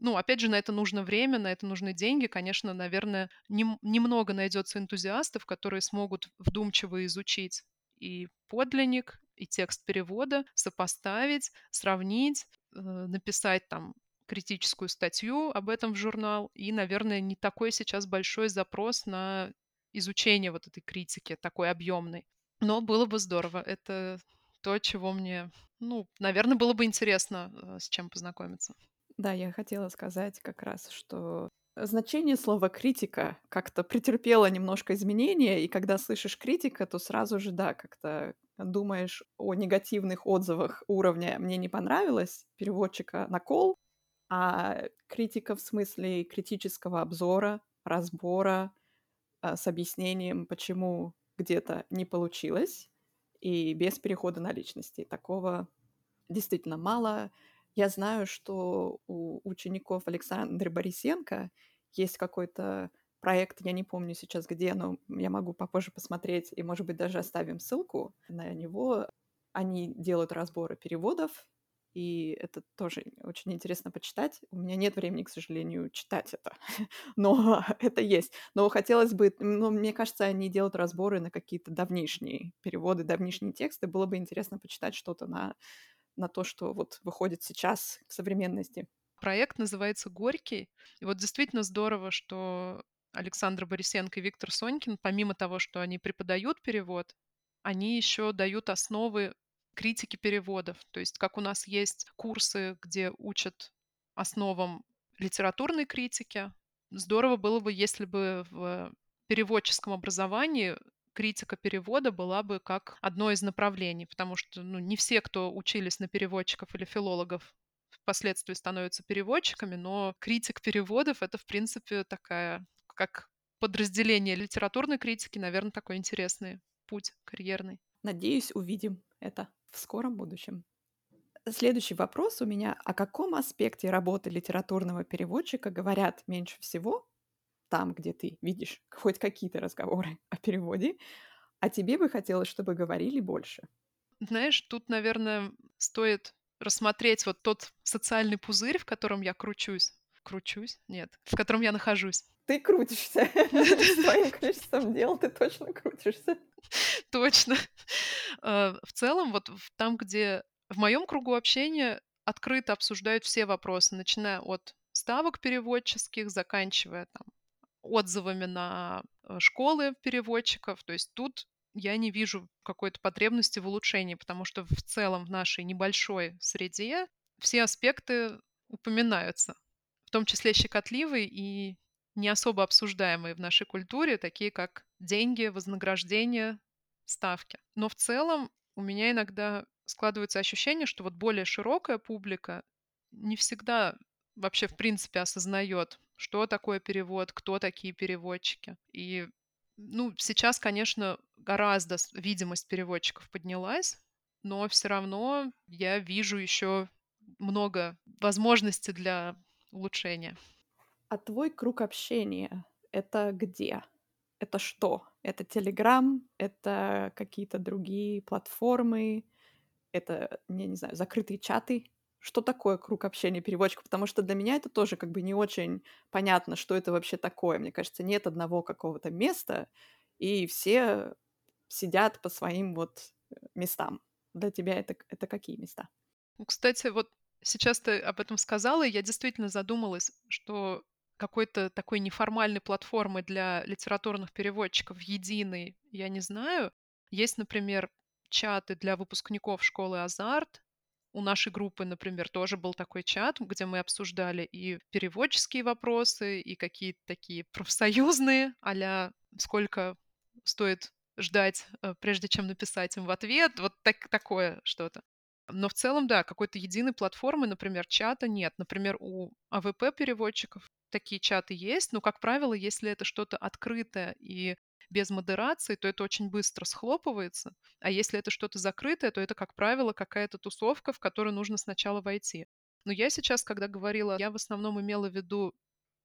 ну, опять же, на это нужно время, на это нужны деньги. Конечно, наверное, не, немного найдется энтузиастов, которые смогут вдумчиво изучить и подлинник, и текст перевода, сопоставить, сравнить, э, написать там критическую статью об этом в журнал. И, наверное, не такой сейчас большой запрос на изучение вот этой критики, такой объемной. Но было бы здорово. Это то, чего мне, ну, наверное, было бы интересно э, с чем познакомиться. Да, я хотела сказать как раз, что значение слова критика как-то претерпело немножко изменения, и когда слышишь критика, то сразу же, да, как-то думаешь о негативных отзывах уровня «мне не понравилось», переводчика на кол, а критика в смысле критического обзора, разбора а, с объяснением, почему где-то не получилось, и без перехода на личности. Такого действительно мало. Я знаю, что у учеников Александры Борисенко есть какой-то проект, я не помню сейчас где, но я могу попозже посмотреть, и, может быть, даже оставим ссылку на него. Они делают разборы переводов, и это тоже очень интересно почитать. У меня нет времени, к сожалению, читать это, [LAUGHS] но это есть. Но хотелось бы, ну, мне кажется, они делают разборы на какие-то давнишние переводы, давнишние тексты. Было бы интересно почитать что-то на на то, что вот выходит сейчас в современности. Проект называется «Горький». И вот действительно здорово, что Александр Борисенко и Виктор Сонькин, помимо того, что они преподают перевод, они еще дают основы критики переводов. То есть как у нас есть курсы, где учат основам литературной критики, здорово было бы, если бы в переводческом образовании критика перевода была бы как одно из направлений, потому что ну, не все, кто учились на переводчиков или филологов, впоследствии становятся переводчиками, но критик переводов — это, в принципе, такая, как подразделение литературной критики, наверное, такой интересный путь карьерный. Надеюсь, увидим это в скором будущем. Следующий вопрос у меня. О каком аспекте работы литературного переводчика говорят меньше всего там, где ты видишь [LAUGHS] хоть какие-то разговоры о переводе, а тебе бы хотелось, чтобы говорили больше? Знаешь, тут, наверное, стоит рассмотреть вот тот социальный пузырь, в котором я кручусь. Кручусь? Нет. В котором я нахожусь. Ты крутишься. [LAUGHS] С твоим количеством дел ты точно крутишься. Точно. Э, [LAUGHS] в целом, вот там, где в моем кругу общения открыто обсуждают все вопросы, начиная от ставок переводческих, заканчивая там отзывами на э, школы переводчиков. То есть тут я не вижу какой-то потребности в улучшении, потому что в целом в нашей небольшой среде все аспекты упоминаются, в том числе щекотливые и не особо обсуждаемые в нашей культуре, такие как деньги, вознаграждение, ставки. Но в целом у меня иногда складывается ощущение, что вот более широкая публика не всегда вообще в принципе осознает, что такое перевод, кто такие переводчики. И ну, сейчас, конечно, гораздо видимость переводчиков поднялась, но все равно я вижу еще много возможностей для улучшения. А твой круг общения — это где? Это что? Это Телеграм? Это какие-то другие платформы? Это, я не знаю, закрытые чаты? Что такое круг общения переводчиков, потому что для меня это тоже как бы не очень понятно, что это вообще такое. Мне кажется, нет одного какого-то места, и все сидят по своим вот э, местам. Для тебя это, это какие места? Ну, кстати, вот сейчас ты об этом сказала, и я действительно задумалась, что какой-то такой неформальной платформы для литературных переводчиков единой, я не знаю. Есть, например, чаты для выпускников школы «Азарт». У нашей группы, например, тоже был такой чат, где мы обсуждали и переводческие вопросы, и какие-то такие [LAUGHS] профсоюзные, а сколько стоит ждать, э, прежде чем написать им в ответ. Вот так, такое что-то. Но в целом, да, какой-то единой платформы, например, чата нет. Например, у АВП-переводчиков такие чаты есть, но, как правило, если это что-то открытое и без модерации, то это очень быстро схлопывается. А если это что-то закрытое, то это, как правило, какая-то тусовка, в которую нужно сначала войти. Но я сейчас, когда говорила, я в основном имела в виду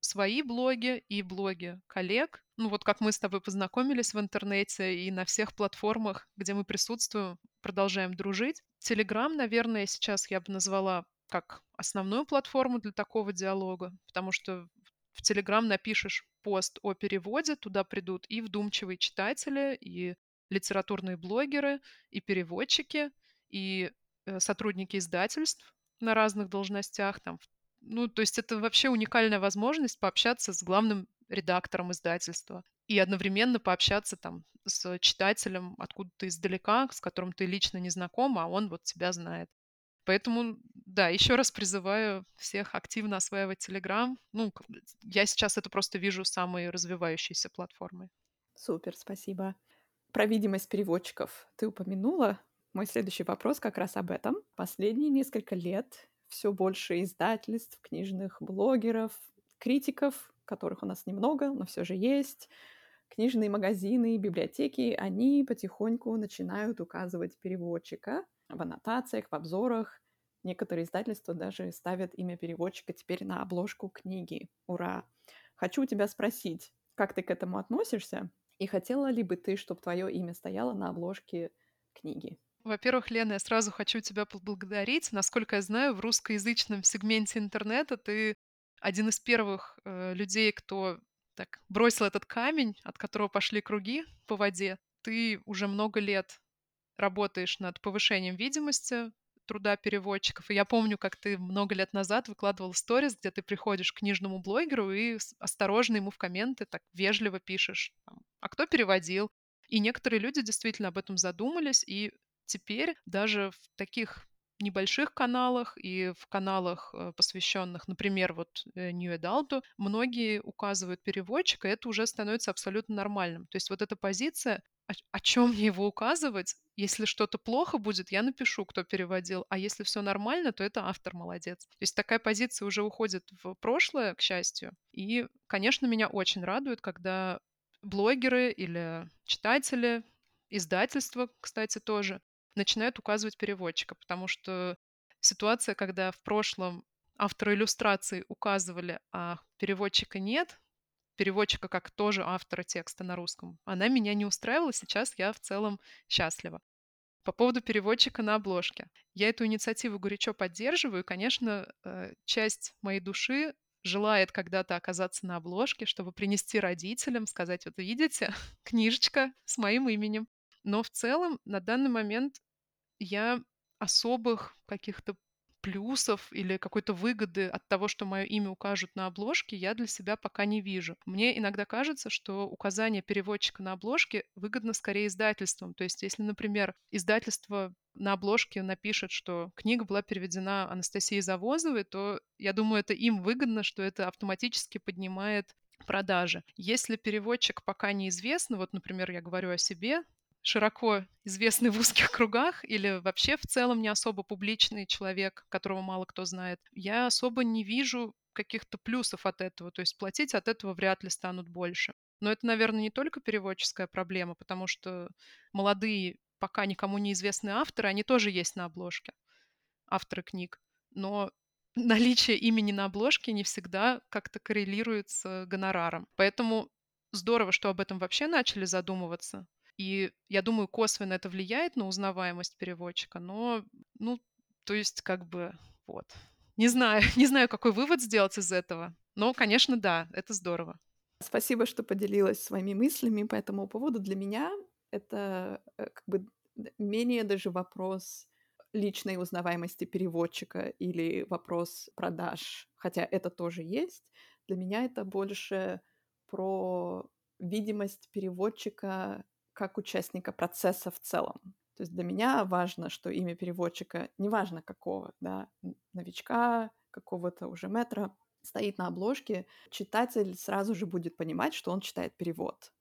свои блоги и блоги коллег. Ну вот как мы с тобой познакомились в интернете и на всех платформах, где мы присутствуем, продолжаем дружить. Телеграм, наверное, сейчас я бы назвала как основную платформу для такого диалога, потому что в Телеграм напишешь пост о переводе, туда придут и вдумчивые читатели, и литературные блогеры, и переводчики, и э, сотрудники издательств на разных должностях, там, ну, то есть это вообще уникальная возможность пообщаться с главным редактором издательства и одновременно пообщаться там с читателем откуда-то издалека, с которым ты лично не знаком, а он вот тебя знает. Поэтому, да, еще раз призываю всех активно осваивать Telegram. Ну, я сейчас это просто вижу самой развивающейся платформой. Супер, спасибо. Про видимость переводчиков ты упомянула. Мой следующий вопрос как раз об этом. Последние несколько лет все больше издательств, книжных блогеров, критиков, которых у нас немного, но все же есть, книжные магазины, библиотеки, они потихоньку начинают указывать переводчика в аннотациях, в обзорах. Некоторые издательства даже ставят имя переводчика теперь на обложку книги. Ура! Хочу у тебя спросить, как ты к этому относишься? И хотела ли бы ты, чтобы твое имя стояло на обложке книги? Во-первых, Лена, я сразу хочу тебя поблагодарить. Насколько я знаю, в русскоязычном сегменте интернета ты один из первых э, людей, кто так бросил этот камень, от которого пошли круги по воде. Ты уже много лет работаешь над повышением видимости труда переводчиков. И я помню, как ты много лет назад выкладывал сторис, где ты приходишь к книжному блогеру и осторожно ему в комменты так вежливо пишешь, а кто переводил? И некоторые люди действительно об этом задумались, и теперь даже в таких небольших каналах и в каналах, э, посвященных, например, вот э, New Adult, многие указывают переводчика, и это уже становится абсолютно нормальным. То есть вот эта позиция, о, чем мне его указывать? Если что-то плохо будет, я напишу, кто переводил, а если все нормально, то это автор молодец. То есть такая позиция уже уходит в прошлое, к счастью. И, конечно, меня очень радует, когда блогеры или читатели, издательства, кстати, тоже начинают указывать переводчика, потому что ситуация, когда в прошлом авторы иллюстрации указывали, а переводчика нет, переводчика как тоже автора текста на русском, она меня не устраивала, сейчас я в целом счастлива. По поводу переводчика на обложке. Я эту инициативу горячо поддерживаю, и, конечно, э, часть моей души желает когда-то оказаться на обложке, чтобы принести родителям, сказать, вот видите, [LAUGHS] книжечка с моим именем. Но в целом на данный момент я особых каких-то плюсов или какой-то выгоды от того, что мое имя укажут на обложке, я для себя пока не вижу. Мне иногда кажется, что указание переводчика на обложке выгодно скорее издательствам. То есть, если, например, издательство на обложке напишет, что книга была переведена Анастасией Завозовой, то я думаю, это им выгодно, что это автоматически поднимает продажи. Если переводчик пока неизвестно, вот, например, я говорю о себе, широко известный в узких [LAUGHS] кругах или вообще в целом не особо публичный человек, которого мало кто знает, я особо не вижу каких-то плюсов от этого. То есть платить от этого вряд ли станут больше. Но это, наверное, не только переводческая проблема, потому что молодые, пока никому неизвестные авторы, они тоже есть на обложке, авторы книг. Но [LAUGHS] наличие имени на обложке не всегда как-то коррелирует с гонораром. Поэтому здорово, что об этом вообще начали задумываться. И я думаю, косвенно это влияет на узнаваемость переводчика, но, ну, то есть, как бы, вот. Не знаю, [LAUGHS] не знаю, какой вывод сделать из этого. Но, конечно, да, это здорово. Спасибо, что поделилась своими мыслями по этому поводу. Для меня это э, как бы менее даже вопрос личной узнаваемости переводчика или вопрос продаж, хотя это тоже есть. Для меня это больше про видимость переводчика как участника процесса в целом. То есть для меня важно, что имя переводчика, неважно какого, да, новичка, какого-то уже метра, стоит на обложке, читатель сразу же будет понимать, что он читает перевод.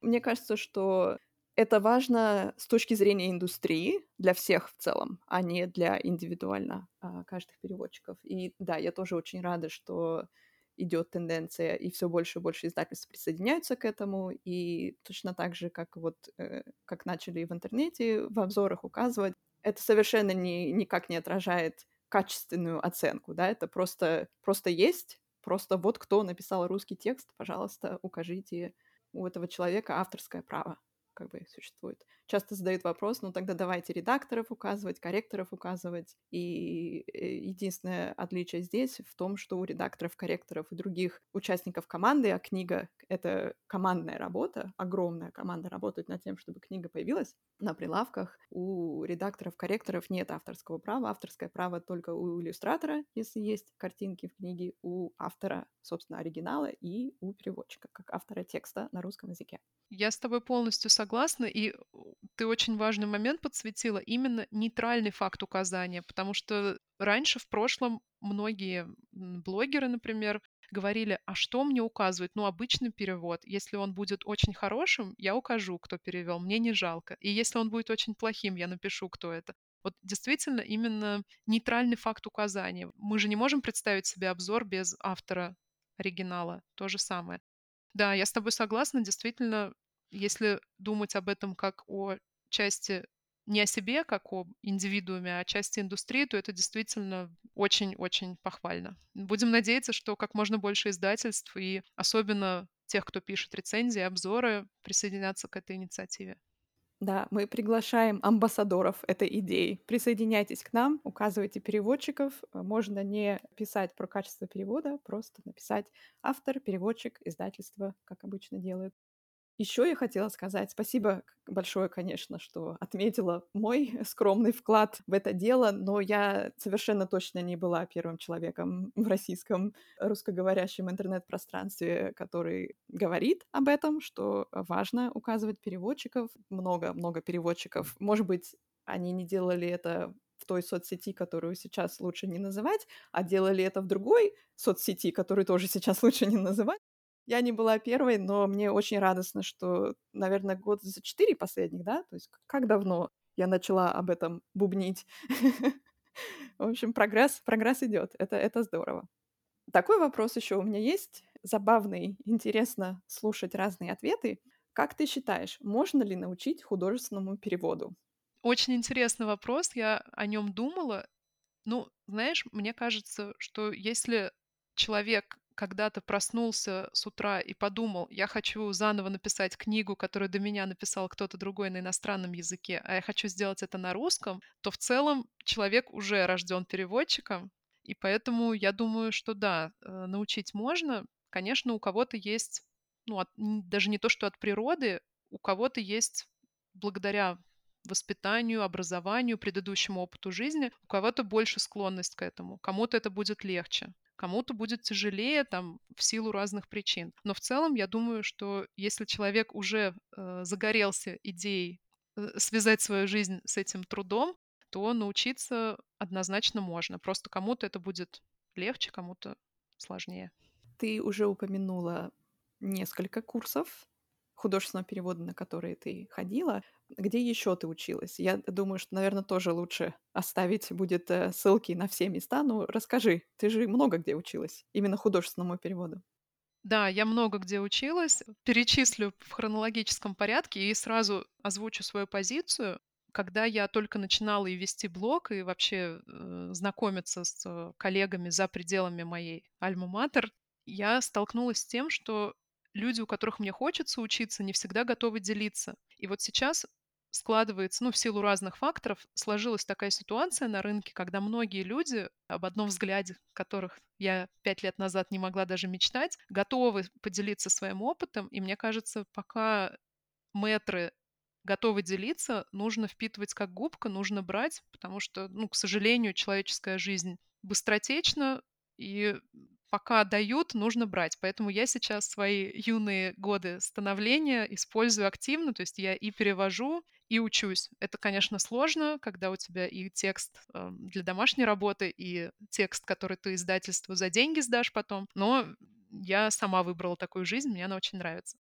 Мне кажется, что это важно с точки зрения индустрии для всех в целом, а не для индивидуально а, каждых переводчиков. И да, я тоже очень рада, что идет тенденция, и все больше и больше издательств присоединяются к этому, и точно так же, как вот э, как начали в интернете в обзорах указывать, это совершенно не, никак не отражает качественную оценку, да, это просто, просто есть, просто вот кто написал русский текст, пожалуйста, укажите у этого человека авторское право как бы существует. Часто задают вопрос, ну тогда давайте редакторов указывать, корректоров указывать. И э, единственное отличие здесь в том, что у редакторов, корректоров и других участников команды, а книга — это командная работа, огромная команда работает над тем, чтобы книга появилась на прилавках. У редакторов, корректоров нет авторского права. Авторское право только у иллюстратора, если есть картинки в книге, у автора, собственно, оригинала и у переводчика, как автора текста на русском языке. Я с тобой полностью согласна, и ты очень важный момент подсветила, именно нейтральный факт указания, потому что раньше, в прошлом, многие блогеры, например, говорили, а что мне указывать? Ну, обычный перевод. Если он будет очень хорошим, я укажу, кто перевел, мне не жалко. И если он будет очень плохим, я напишу, кто это. Вот действительно именно нейтральный факт указания. Мы же не можем представить себе обзор без автора оригинала. То же самое. Да, я с тобой согласна. Действительно, если думать об этом как о части не о себе, как о индивидууме, а о части индустрии, то это действительно очень-очень похвально. Будем надеяться, что как можно больше издательств и особенно тех, кто пишет рецензии, обзоры, присоединятся к этой инициативе. Да, мы приглашаем амбассадоров этой идеи. Присоединяйтесь к нам, указывайте переводчиков. Можно не писать про качество перевода, просто написать автор, переводчик, издательство, как обычно делают. Еще я хотела сказать спасибо большое, конечно, что отметила мой [LAUGHS] скромный вклад в это дело, но я совершенно точно не была первым человеком в российском русскоговорящем интернет-пространстве, который говорит об этом, что важно указывать переводчиков. Много-много переводчиков. Может быть, они не делали это в той соцсети, которую сейчас лучше не называть, а делали это в другой соцсети, которую тоже сейчас лучше не называть. Я не была первой, но мне очень радостно, что, наверное, год за четыре последних, да? То есть как давно я начала об этом бубнить. [LAUGHS] В общем, прогресс, прогресс идет. Это, это здорово. Такой вопрос еще у меня есть. Забавный, интересно слушать разные ответы. Как ты считаешь, можно ли научить художественному переводу? Очень интересный вопрос. Я о нем думала. Ну, знаешь, мне кажется, что если человек когда-то проснулся с утра и подумал, я хочу заново написать книгу, которую до меня написал кто-то другой на иностранном языке, а я хочу сделать это на русском, то в целом человек уже рожден переводчиком, и поэтому я думаю, что да, э, научить можно. Конечно, у кого-то есть, ну, от, даже не то, что от природы, у кого-то есть благодаря воспитанию, образованию, предыдущему опыту жизни, у кого-то больше склонность к этому, кому-то это будет легче. Кому-то будет тяжелее там в силу разных причин. Но в целом я думаю, что если человек уже э, загорелся идеей э, связать свою жизнь с этим трудом, то научиться однозначно можно. Просто кому-то это будет легче, кому-то сложнее. Ты уже упомянула несколько курсов художественного перевода, на которые ты ходила. Где еще ты училась? Я думаю, что, наверное, тоже лучше оставить будет э, ссылки на все места. Ну, расскажи, ты же много где училась, именно художественному переводу. Да, я много где училась. Перечислю в хронологическом порядке и сразу озвучу свою позицию. Когда я только начинала и вести блог, и вообще э, знакомиться с коллегами за пределами моей альма-матер, я столкнулась с тем, что люди, у которых мне хочется учиться, не всегда готовы делиться. И вот сейчас складывается, ну, в силу разных факторов, сложилась такая ситуация на рынке, когда многие люди, об одном взгляде которых я пять лет назад не могла даже мечтать, готовы поделиться своим опытом. И мне кажется, пока мэтры готовы делиться, нужно впитывать как губка, нужно брать, потому что, ну, к сожалению, человеческая жизнь быстротечна, и пока дают, нужно брать. Поэтому я сейчас свои юные годы становления использую активно, то есть я и перевожу, и учусь. Это, конечно, сложно, когда у тебя и текст э, для домашней работы, и текст, который ты издательству за деньги сдашь потом. Но я сама выбрала такую жизнь, мне она очень нравится.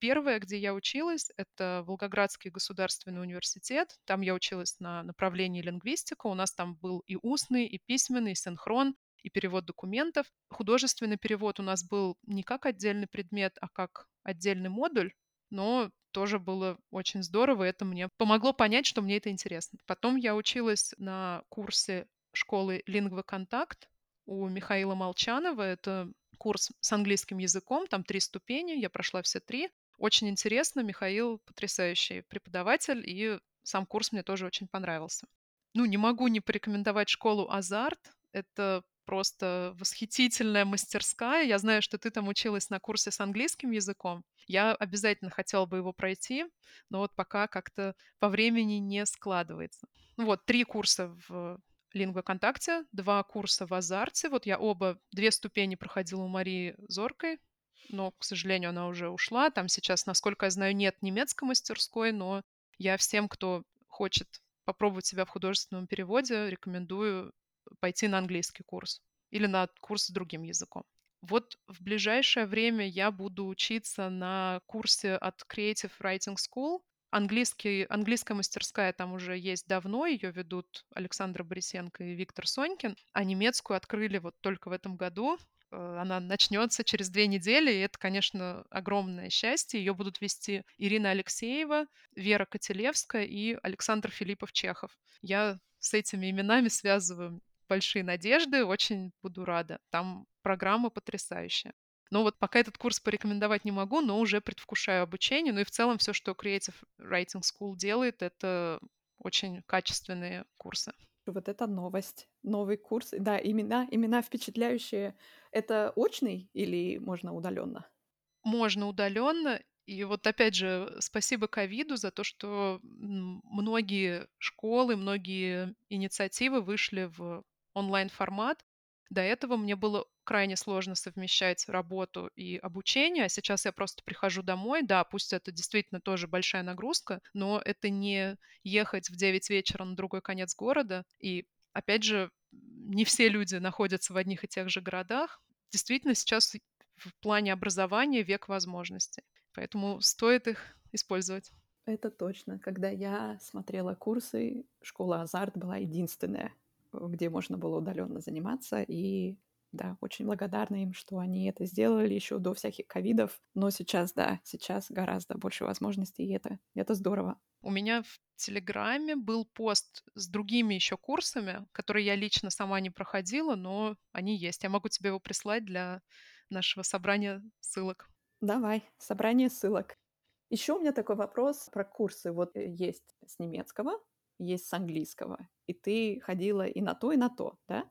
Первое, где я училась, это Волгоградский государственный университет. Там я училась на направлении лингвистика. У нас там был и устный, и письменный, и синхрон, и перевод документов. Художественный перевод у нас был не как отдельный предмет, а как отдельный модуль, но тоже было очень здорово, и это мне помогло понять, что мне это интересно. Потом я училась на курсе школы Lingva Контакт у Михаила Молчанова. Это курс с английским языком, там три ступени, я прошла все три. Очень интересно, Михаил потрясающий преподаватель, и сам курс мне тоже очень понравился. Ну, не могу не порекомендовать школу Азарт. Это просто восхитительная мастерская. Я знаю, что ты там училась на курсе с английским языком. Я обязательно хотела бы его пройти, но вот пока как-то по времени не складывается. Ну вот, три курса в Лингва Контакте, два курса в Азарте. Вот я оба, две ступени проходила у Марии Зоркой, но, к сожалению, она уже ушла. Там сейчас, насколько я знаю, нет немецкой мастерской, но я всем, кто хочет попробовать себя в художественном переводе, рекомендую пойти на английский курс или на курс с другим языком. Вот в ближайшее время я буду учиться на курсе от Creative Writing School. Английский, английская мастерская там уже есть давно, ее ведут Александр Борисенко и Виктор Сонькин, а немецкую открыли вот только в этом году. Э, она начнется через две недели, и это, конечно, огромное счастье. Ее будут вести Ирина Алексеева, Вера Котелевская и Александр Филиппов-Чехов. Я с этими именами связываю большие надежды, очень буду рада. Там программа потрясающая. Но вот пока этот курс порекомендовать не могу, но уже предвкушаю обучение. Ну и в целом все, что Creative Writing School делает, это очень качественные курсы. Вот это новость, новый курс. Да, имена, имена впечатляющие. Это очный или можно удаленно? Можно удаленно. И вот опять же, спасибо ковиду за то, что многие школы, многие инициативы вышли в онлайн-формат. До этого мне было крайне сложно совмещать работу и обучение, а сейчас я просто прихожу домой, да, пусть это действительно тоже большая нагрузка, но это не ехать в 9 вечера на другой конец города, и опять же, не все люди находятся в одних и тех же городах. Действительно, сейчас в плане образования век возможностей, поэтому стоит их использовать. Это точно. Когда я смотрела курсы, школа Азарт была единственная, где можно было удаленно заниматься. И да, очень благодарна им, что они это сделали еще до всяких ковидов. Но сейчас, да, сейчас гораздо больше возможностей, и это, это здорово. У меня в Телеграме был пост с другими еще курсами, которые я лично сама не проходила, но они есть. Я могу тебе его прислать для нашего собрания ссылок. Давай, собрание ссылок. Еще у меня такой вопрос про курсы. Вот э, есть с немецкого, есть с английского. И ты ходила и на то, и на то, да?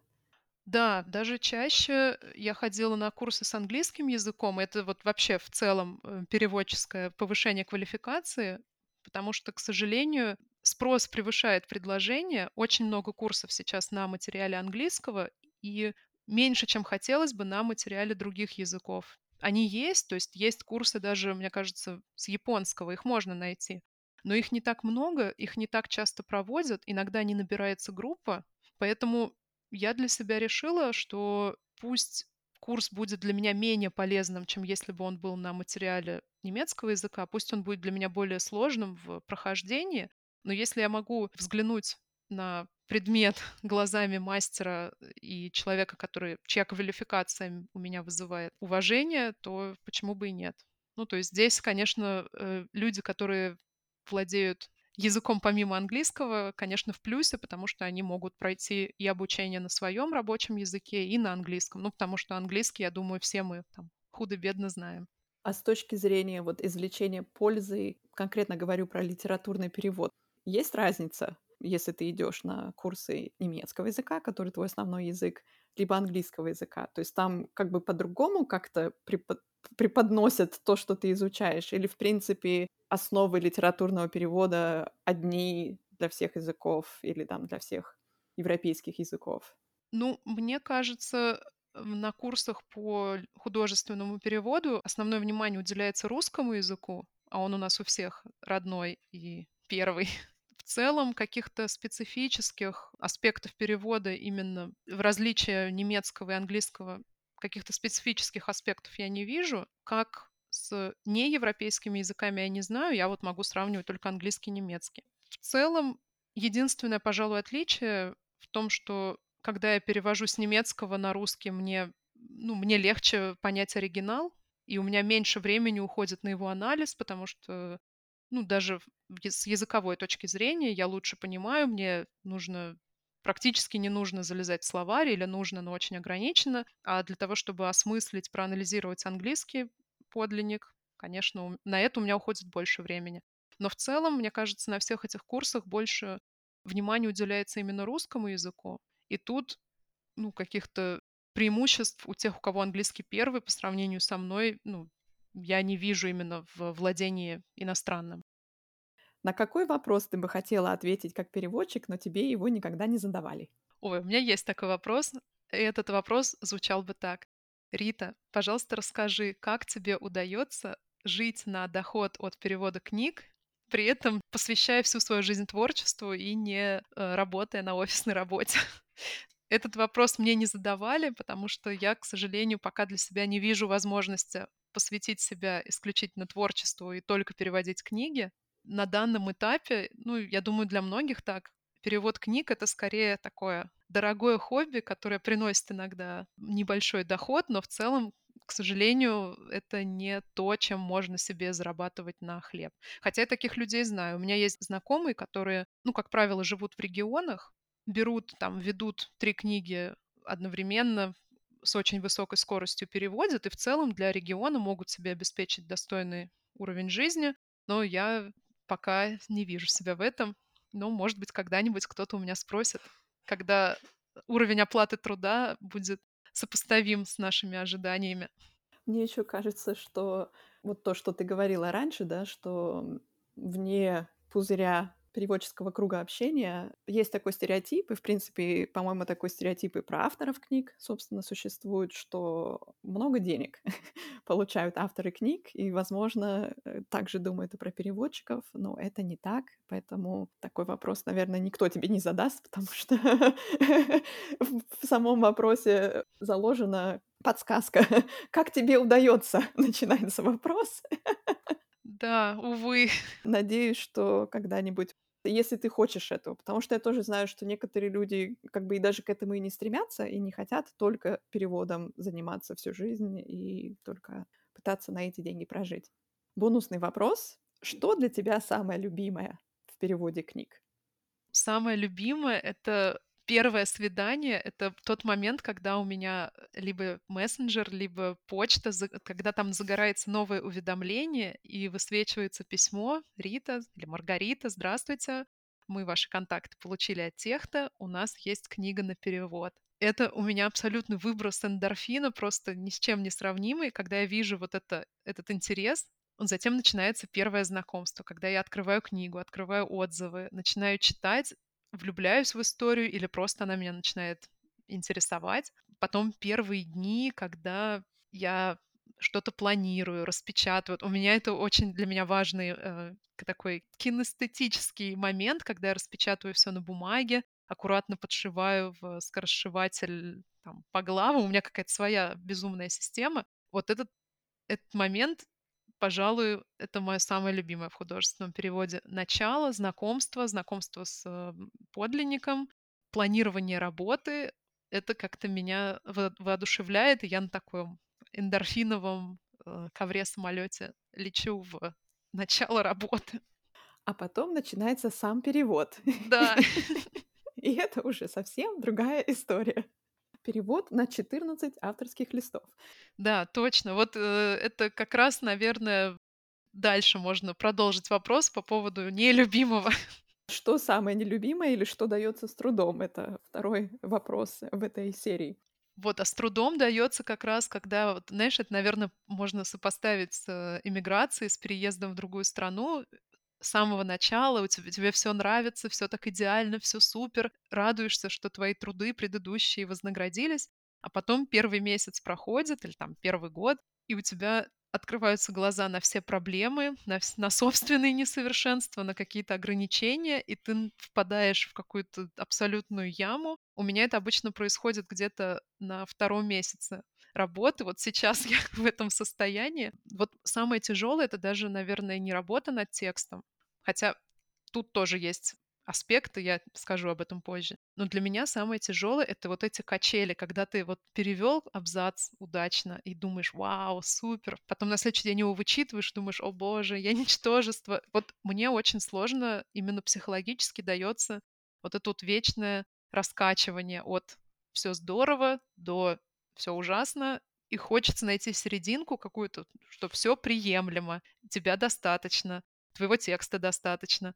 Да, даже чаще я ходила на курсы с английским языком. Это вот вообще в целом э, переводческое повышение квалификации, потому что, к сожалению, спрос превышает предложение. Очень много курсов сейчас на материале английского и меньше, чем хотелось бы, на материале других языков. Они есть, то есть есть курсы даже, мне кажется, с японского, их можно найти но их не так много, их не так часто проводят, иногда не набирается группа, поэтому я для себя решила, что пусть курс будет для меня менее полезным, чем если бы он был на материале немецкого языка, пусть он будет для меня более сложным в прохождении, но если я могу взглянуть на предмет [LAUGHS] глазами мастера и человека, который, чья квалификация у меня вызывает уважение, то почему бы и нет? Ну, то есть здесь, конечно, э, люди, которые владеют языком помимо английского, конечно, в плюсе, потому что они могут пройти и обучение на своем рабочем языке, и на английском. Ну, потому что английский, я думаю, все мы там худо-бедно знаем. А с точки зрения вот извлечения пользы, конкретно говорю про литературный перевод, есть разница, если ты идешь на курсы немецкого языка, который твой основной язык, либо английского языка. То есть там как бы по-другому как-то препод преподносят то, что ты изучаешь, или, в принципе, основы литературного перевода одни для всех языков или там для всех европейских языков? Ну, мне кажется, на курсах по художественному переводу основное внимание уделяется русскому языку, а он у нас у всех родной и первый. [LAUGHS] В целом каких-то специфических аспектов перевода именно в различии немецкого и английского каких-то специфических аспектов я не вижу. Как с неевропейскими языками я не знаю, я вот могу сравнивать только английский и немецкий. В целом, единственное, пожалуй, отличие в том, что когда я перевожу с немецкого на русский, мне, ну, мне легче понять оригинал, и у меня меньше времени уходит на его анализ, потому что, ну, даже с языковой точки зрения я лучше понимаю, мне нужно практически не нужно залезать в словарь или нужно, но очень ограниченно. А для того, чтобы осмыслить, проанализировать английский подлинник, конечно, на это у меня уходит больше времени. Но в целом, мне кажется, на всех этих курсах больше внимания уделяется именно русскому языку. И тут, ну, каких-то преимуществ у тех, у кого английский первый по сравнению со мной, ну, я не вижу именно в владении иностранным. На какой вопрос ты бы хотела ответить как переводчик, но тебе его никогда не задавали? Ой, у меня есть такой вопрос. И этот вопрос звучал бы так. Рита, пожалуйста, расскажи, как тебе удается жить на доход от перевода книг, при этом посвящая всю свою жизнь творчеству и не э, работая на офисной работе. [LAUGHS] Этот вопрос мне не задавали, потому что я, к сожалению, пока для себя не вижу возможности посвятить себя исключительно творчеству и только переводить книги. На данном этапе, ну, я думаю, для многих так, перевод книг — это скорее такое дорогое хобби, которое приносит иногда небольшой доход, но в целом к сожалению, это не то, чем можно себе зарабатывать на хлеб. Хотя я таких людей знаю. У меня есть знакомые, которые, ну, как правило, живут в регионах, берут, там, ведут три книги одновременно с очень высокой скоростью переводят, и в целом для региона могут себе обеспечить достойный уровень жизни, но я пока не вижу себя в этом. Но, может быть, когда-нибудь кто-то у меня спросит, когда уровень оплаты труда будет сопоставим с нашими ожиданиями. Мне еще кажется, что вот то, что ты говорила раньше, да, что вне пузыря переводческого круга общения. Есть такой стереотип, и, в принципе, по-моему, такой стереотип и про авторов книг, собственно, существует, что много денег [LAUGHS] получают авторы книг, и, возможно, э, также думают и про переводчиков, но это не так, поэтому такой вопрос, наверное, никто тебе не задаст, [LAUGHS] потому что [LAUGHS] в самом вопросе заложена подсказка. Как тебе удается? Начинается вопрос. Да, увы. Надеюсь, что когда-нибудь если ты хочешь этого. Потому что я тоже знаю, что некоторые люди как бы и даже к этому и не стремятся, и не хотят только переводом заниматься всю жизнь и только пытаться на эти деньги прожить. Бонусный вопрос. Что для тебя самое любимое в переводе книг? Самое любимое — это первое свидание — это тот момент, когда у меня либо мессенджер, либо почта, когда там загорается новое уведомление и высвечивается письмо «Рита» или «Маргарита, здравствуйте, мы ваши контакты получили от тех-то, у нас есть книга на перевод». Это у меня абсолютный выброс эндорфина, просто ни с чем не сравнимый, когда я вижу вот это, этот интерес, Затем начинается первое знакомство, когда я открываю книгу, открываю отзывы, начинаю читать, влюбляюсь в историю или просто она меня начинает интересовать. Потом первые дни, когда я что-то планирую, распечатываю. У меня это очень для меня важный э, такой кинестетический момент, когда я распечатываю все на бумаге, аккуратно подшиваю в скоросшиватель там, по главам. У меня какая-то своя безумная система. Вот этот, этот момент пожалуй, это мое самое любимое в художественном переводе. Начало, знакомство, знакомство с э, подлинником, планирование работы. Это как-то меня воодушевляет, и я на таком эндорфиновом э, ковре-самолете лечу в начало работы. А потом начинается сам перевод. Да. [LAUGHS] И это уже совсем другая история перевод на 14 авторских листов. Да, точно. Вот э, это как раз, наверное, дальше можно продолжить вопрос по поводу нелюбимого. [LAUGHS] Что самое нелюбимое или что дается с трудом? Это второй вопрос в этой серии. Вот, а с трудом дается как раз, когда, вот, знаешь, это, наверное, можно сопоставить с э, иммиграцией, с переездом в другую страну с самого начала, у тебя, тебе все нравится, все так идеально, все супер, радуешься, что твои труды предыдущие вознаградились, а потом первый месяц проходит, или там первый год, и у тебя открываются глаза на все проблемы, на, на собственные несовершенства, на какие-то ограничения, и ты впадаешь в какую-то абсолютную яму. У меня это обычно происходит где-то на втором месяце работы. Вот сейчас [LAUGHS] я в этом состоянии. Вот самое тяжелое это даже, наверное, не работа над текстом. Хотя тут тоже есть аспекты, я скажу об этом позже. Но для меня самое тяжелое это вот эти качели, когда ты вот перевел абзац удачно и думаешь, вау, супер. Потом на следующий день его вычитываешь, думаешь, о боже, я ничтожество. Вот мне очень сложно именно психологически дается вот это вот вечное раскачивание от все здорово до все ужасно, и хочется найти серединку какую-то, что все приемлемо, тебя достаточно, твоего текста достаточно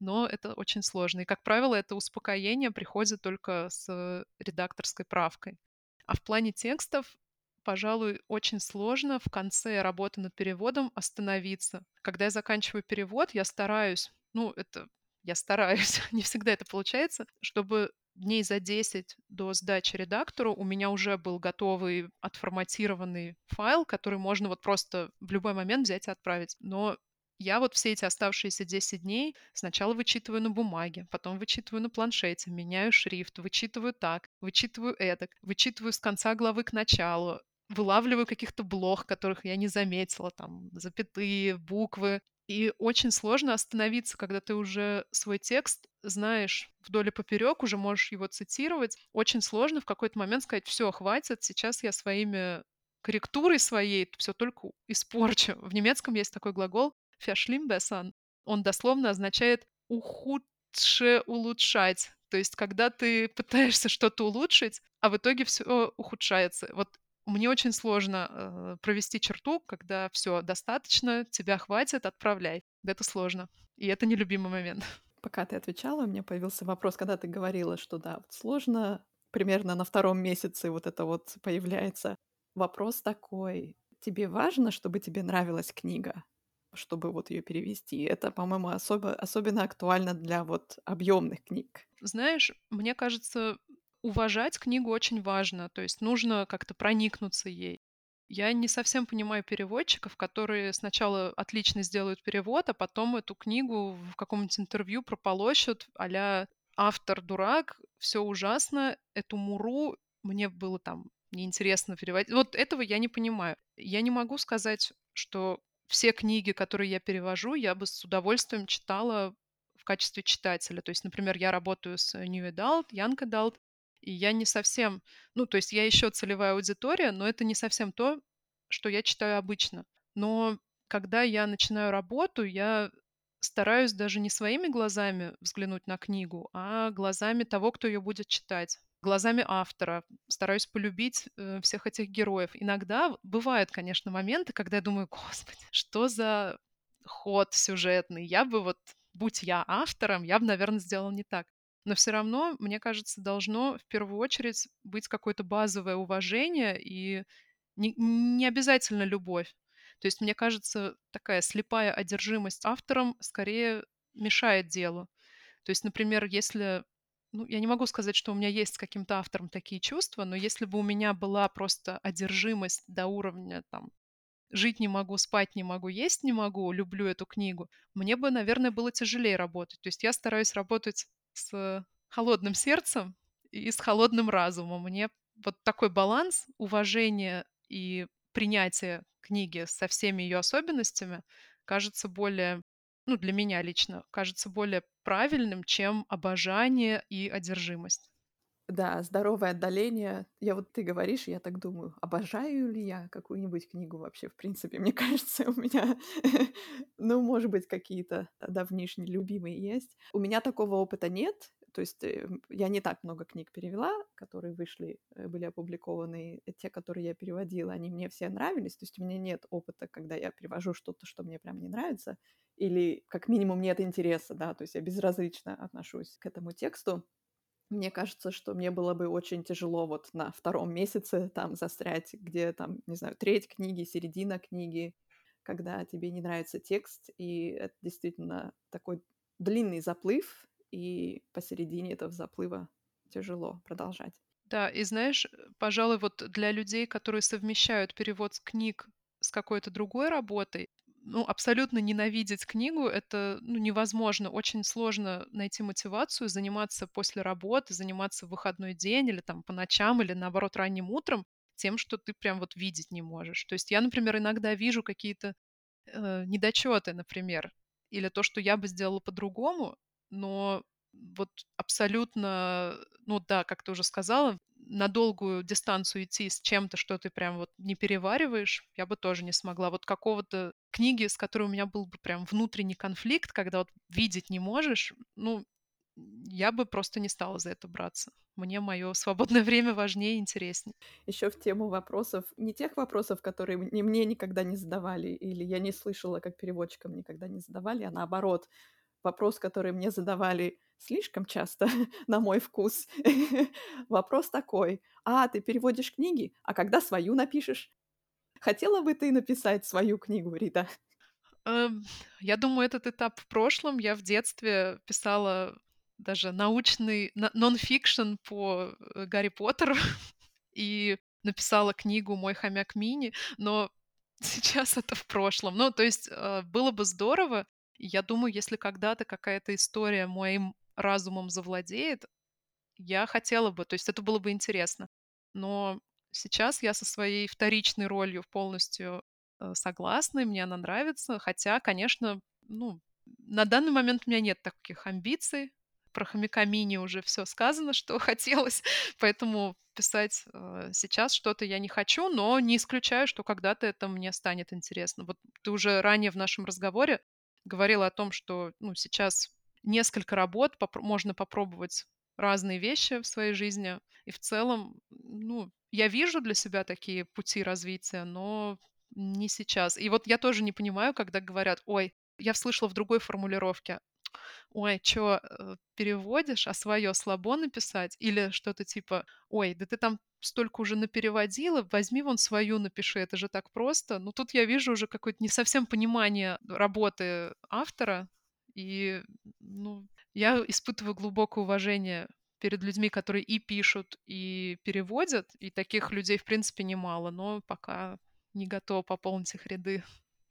но это очень сложно. И, как правило, это успокоение приходит только с редакторской правкой. А в плане текстов, пожалуй, очень сложно в конце работы над переводом остановиться. Когда я заканчиваю перевод, я стараюсь, ну, это я стараюсь, [LAUGHS] не всегда это получается, чтобы дней за 10 до сдачи редактору у меня уже был готовый отформатированный файл, который можно вот просто в любой момент взять и отправить. Но я вот все эти оставшиеся 10 дней сначала вычитываю на бумаге, потом вычитываю на планшете, меняю шрифт, вычитываю так, вычитываю это, вычитываю с конца главы к началу, вылавливаю каких-то блох, которых я не заметила, там, запятые, буквы. И очень сложно остановиться, когда ты уже свой текст знаешь вдоль и поперек, уже можешь его цитировать. Очень сложно в какой-то момент сказать, все, хватит, сейчас я своими корректурой своей все только испорчу. В немецком есть такой глагол verschlimmbessern, он дословно означает ухудше улучшать. То есть, когда ты пытаешься что-то улучшить, а в итоге все ухудшается. Вот мне очень сложно э, провести черту, когда все достаточно, тебя хватит, отправляй. Это сложно. И это нелюбимый момент. [LAUGHS] Пока ты отвечала, у меня появился вопрос, когда ты говорила, что да, вот сложно, примерно на втором месяце вот это вот появляется. Вопрос такой, тебе важно, чтобы тебе нравилась книга? чтобы вот ее перевести. Это, по-моему, особо, особенно актуально для вот объемных книг. Знаешь, мне кажется, уважать книгу очень важно, то есть нужно как-то проникнуться ей. Я не совсем понимаю переводчиков, которые сначала отлично сделают перевод, а потом эту книгу в каком-нибудь интервью прополощут а автор дурак, все ужасно, эту муру мне было там неинтересно переводить. Вот этого я не понимаю. Я не могу сказать, что все книги, которые я перевожу, я бы с удовольствием читала в качестве читателя. То есть, например, я работаю с New Adult, Young Adult, и я не совсем, ну, то есть я еще целевая аудитория, но это не совсем то, что я читаю обычно. Но когда я начинаю работу, я стараюсь даже не своими глазами взглянуть на книгу, а глазами того, кто ее будет читать глазами автора, стараюсь полюбить э, всех этих героев. Иногда бывают, конечно, моменты, когда я думаю, [LAUGHS] господи, что за ход сюжетный. Я бы вот, будь я автором, я бы, наверное, сделал не так. Но все равно, мне кажется, должно в первую очередь быть какое-то базовое уважение и не, не обязательно любовь. То есть, мне кажется, такая слепая одержимость автором скорее мешает делу. То есть, например, если ну, я не могу сказать, что у меня есть с каким-то автором такие чувства, но если бы у меня была просто одержимость до уровня там жить не могу, спать не могу, есть не могу, люблю эту книгу, мне бы, наверное, было тяжелее работать. То есть я стараюсь работать с холодным сердцем и с холодным разумом. Мне вот такой баланс уважения и принятия книги со всеми ее особенностями кажется более ну, для меня лично, кажется более правильным, чем обожание и одержимость. Да, здоровое отдаление. Я вот ты говоришь, я так думаю, обожаю ли я какую-нибудь книгу вообще, в принципе. [LAUGHS] Мне кажется, у меня, ну, может быть, какие-то давнишние любимые есть. У меня такого опыта нет. То есть э, я не так много книг перевела, которые вышли, э, были опубликованы. Те, которые я переводила, они мне все нравились. То есть у меня нет опыта, когда я перевожу что-то, что мне прям не нравится. Или как минимум нет интереса, да, то есть я безразлично отношусь к этому тексту. Мне кажется, что мне было бы очень тяжело вот на втором месяце там застрять, где там, не знаю, треть книги, середина книги, когда тебе не нравится текст, и это действительно такой длинный заплыв, и посередине этого заплыва тяжело продолжать. Да, и знаешь, пожалуй, вот для людей, которые совмещают перевод книг с какой-то другой работой, ну, абсолютно ненавидеть книгу это ну, невозможно. Очень сложно найти мотивацию заниматься после работы, заниматься в выходной день или там по ночам, или наоборот ранним утром тем, что ты прям вот видеть не можешь. То есть я, например, иногда вижу какие-то э, недочеты, например, или то, что я бы сделала по-другому, но вот абсолютно, ну да, как ты уже сказала, на долгую дистанцию идти с чем-то, что ты прям вот не перевариваешь, я бы тоже не смогла. Вот какого-то книги, с которой у меня был бы прям внутренний конфликт, когда вот видеть не можешь, ну, я бы просто не стала за это браться. Мне мое свободное [LAUGHS] время важнее и интереснее. Еще в тему вопросов, не тех вопросов, которые мне, никогда не задавали, или я не слышала, как переводчикам никогда не задавали, а наоборот, вопрос, который мне задавали слишком часто, [LAUGHS] на мой вкус. [LAUGHS] Вопрос такой, а, ты переводишь книги, а когда свою напишешь? Хотела бы ты написать свою книгу, Рита? Эм, [LAUGHS] я думаю, этот этап в прошлом. Я в детстве писала даже научный нон-фикшн по э, Гарри Поттеру и написала книгу «Мой хомяк Мини», но сейчас это в прошлом. Ну, то есть э, было бы здорово, я думаю, если когда-то какая-то история моим разумом завладеет, я хотела бы, то есть это было бы интересно. Но сейчас я со своей вторичной ролью полностью э, согласна, и мне она нравится. Хотя, конечно, ну, на данный момент у меня нет таких амбиций. Про хомяка мини уже все сказано, [LAUGHS] что хотелось, поэтому писать э, сейчас что-то я не хочу, но не исключаю, что когда-то это мне станет интересно. Вот ты уже ранее в нашем разговоре говорила о том, что ну, сейчас несколько работ поп- можно попробовать разные вещи в своей жизни. И в целом, ну, я вижу для себя такие пути развития, но не сейчас. И вот я тоже не понимаю, когда говорят, ой, я слышала в другой формулировке, ой, что э, переводишь, а свое слабо написать? Или что-то типа, ой, да ты там столько уже напереводила, возьми вон свою напиши, это же так просто. Ну, тут я вижу уже какое-то не совсем понимание работы автора, и, ну, я испытываю глубокое уважение перед людьми, которые и пишут, и переводят, и таких людей, в принципе, немало, но пока не готова пополнить их ряды.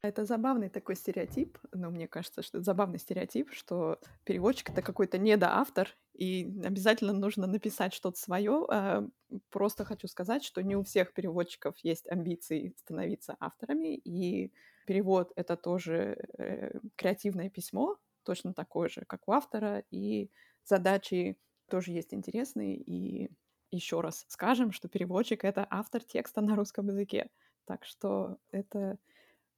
Это забавный такой стереотип, но мне кажется, что это забавный стереотип, что переводчик это какой-то недоавтор, и обязательно нужно написать что-то свое. А, просто хочу сказать, что не у всех переводчиков есть амбиции становиться авторами, и перевод это тоже э, креативное письмо, точно такое же, как у автора, и задачи тоже есть интересные. И еще раз скажем, что переводчик это автор текста на русском языке. Так что это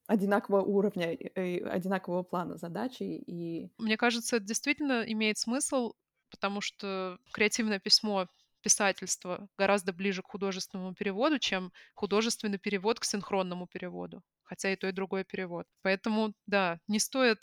одинакового уровня, одинакового плана задачи. И... Мне кажется, это действительно имеет смысл, потому что креативное письмо писательство гораздо ближе к художественному переводу, чем художественный перевод к синхронному переводу. Хотя и то, и другой перевод. Поэтому, да, не стоит...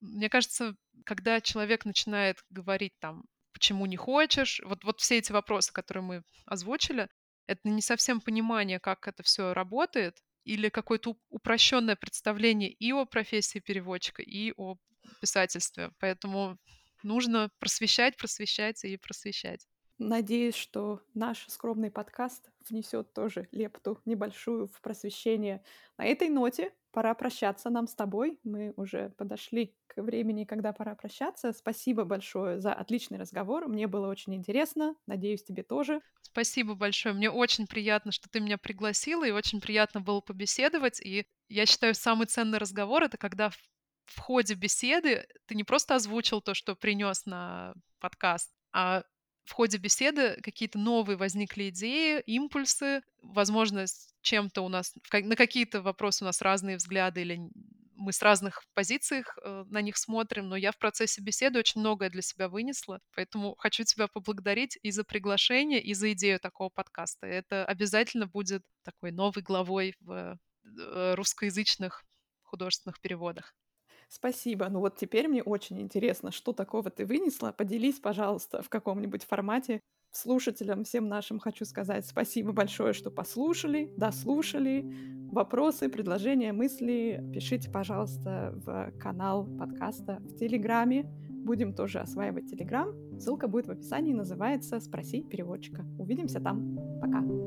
Мне кажется, когда человек начинает говорить там, почему не хочешь, вот, вот все эти вопросы, которые мы озвучили, это не совсем понимание, как это все работает, или какое-то упрощенное представление и о профессии переводчика, и о писательстве. Поэтому нужно просвещать, просвещать и просвещать. Надеюсь, что наш скромный подкаст внесет тоже лепту небольшую в просвещение. На этой ноте пора прощаться нам с тобой. Мы уже подошли к времени, когда пора прощаться. Спасибо большое за отличный разговор. Мне было очень интересно. Надеюсь, тебе тоже. Спасибо большое. Мне очень приятно, что ты меня пригласила, и очень приятно было побеседовать. И я считаю, самый ценный разговор — это когда в, ходе беседы ты не просто озвучил то, что принес на подкаст, а в ходе беседы какие-то новые возникли идеи, импульсы, возможно, чем-то у нас, на какие-то вопросы у нас разные взгляды или мы с разных позиций э, на них смотрим, но я в процессе беседы очень многое для себя вынесла, поэтому хочу тебя поблагодарить и за приглашение, и за идею такого подкаста. Это обязательно будет такой новой главой в э, русскоязычных художественных переводах. Спасибо. Ну вот теперь мне очень интересно, что такого ты вынесла. Поделись, пожалуйста, в каком-нибудь формате. Слушателям всем нашим хочу сказать спасибо большое, что послушали, дослушали. Вопросы, предложения, мысли пишите, пожалуйста, в канал подкаста в Телеграме. Будем тоже осваивать Телеграм. Ссылка будет в описании, называется «Спроси переводчика». Увидимся там. Пока!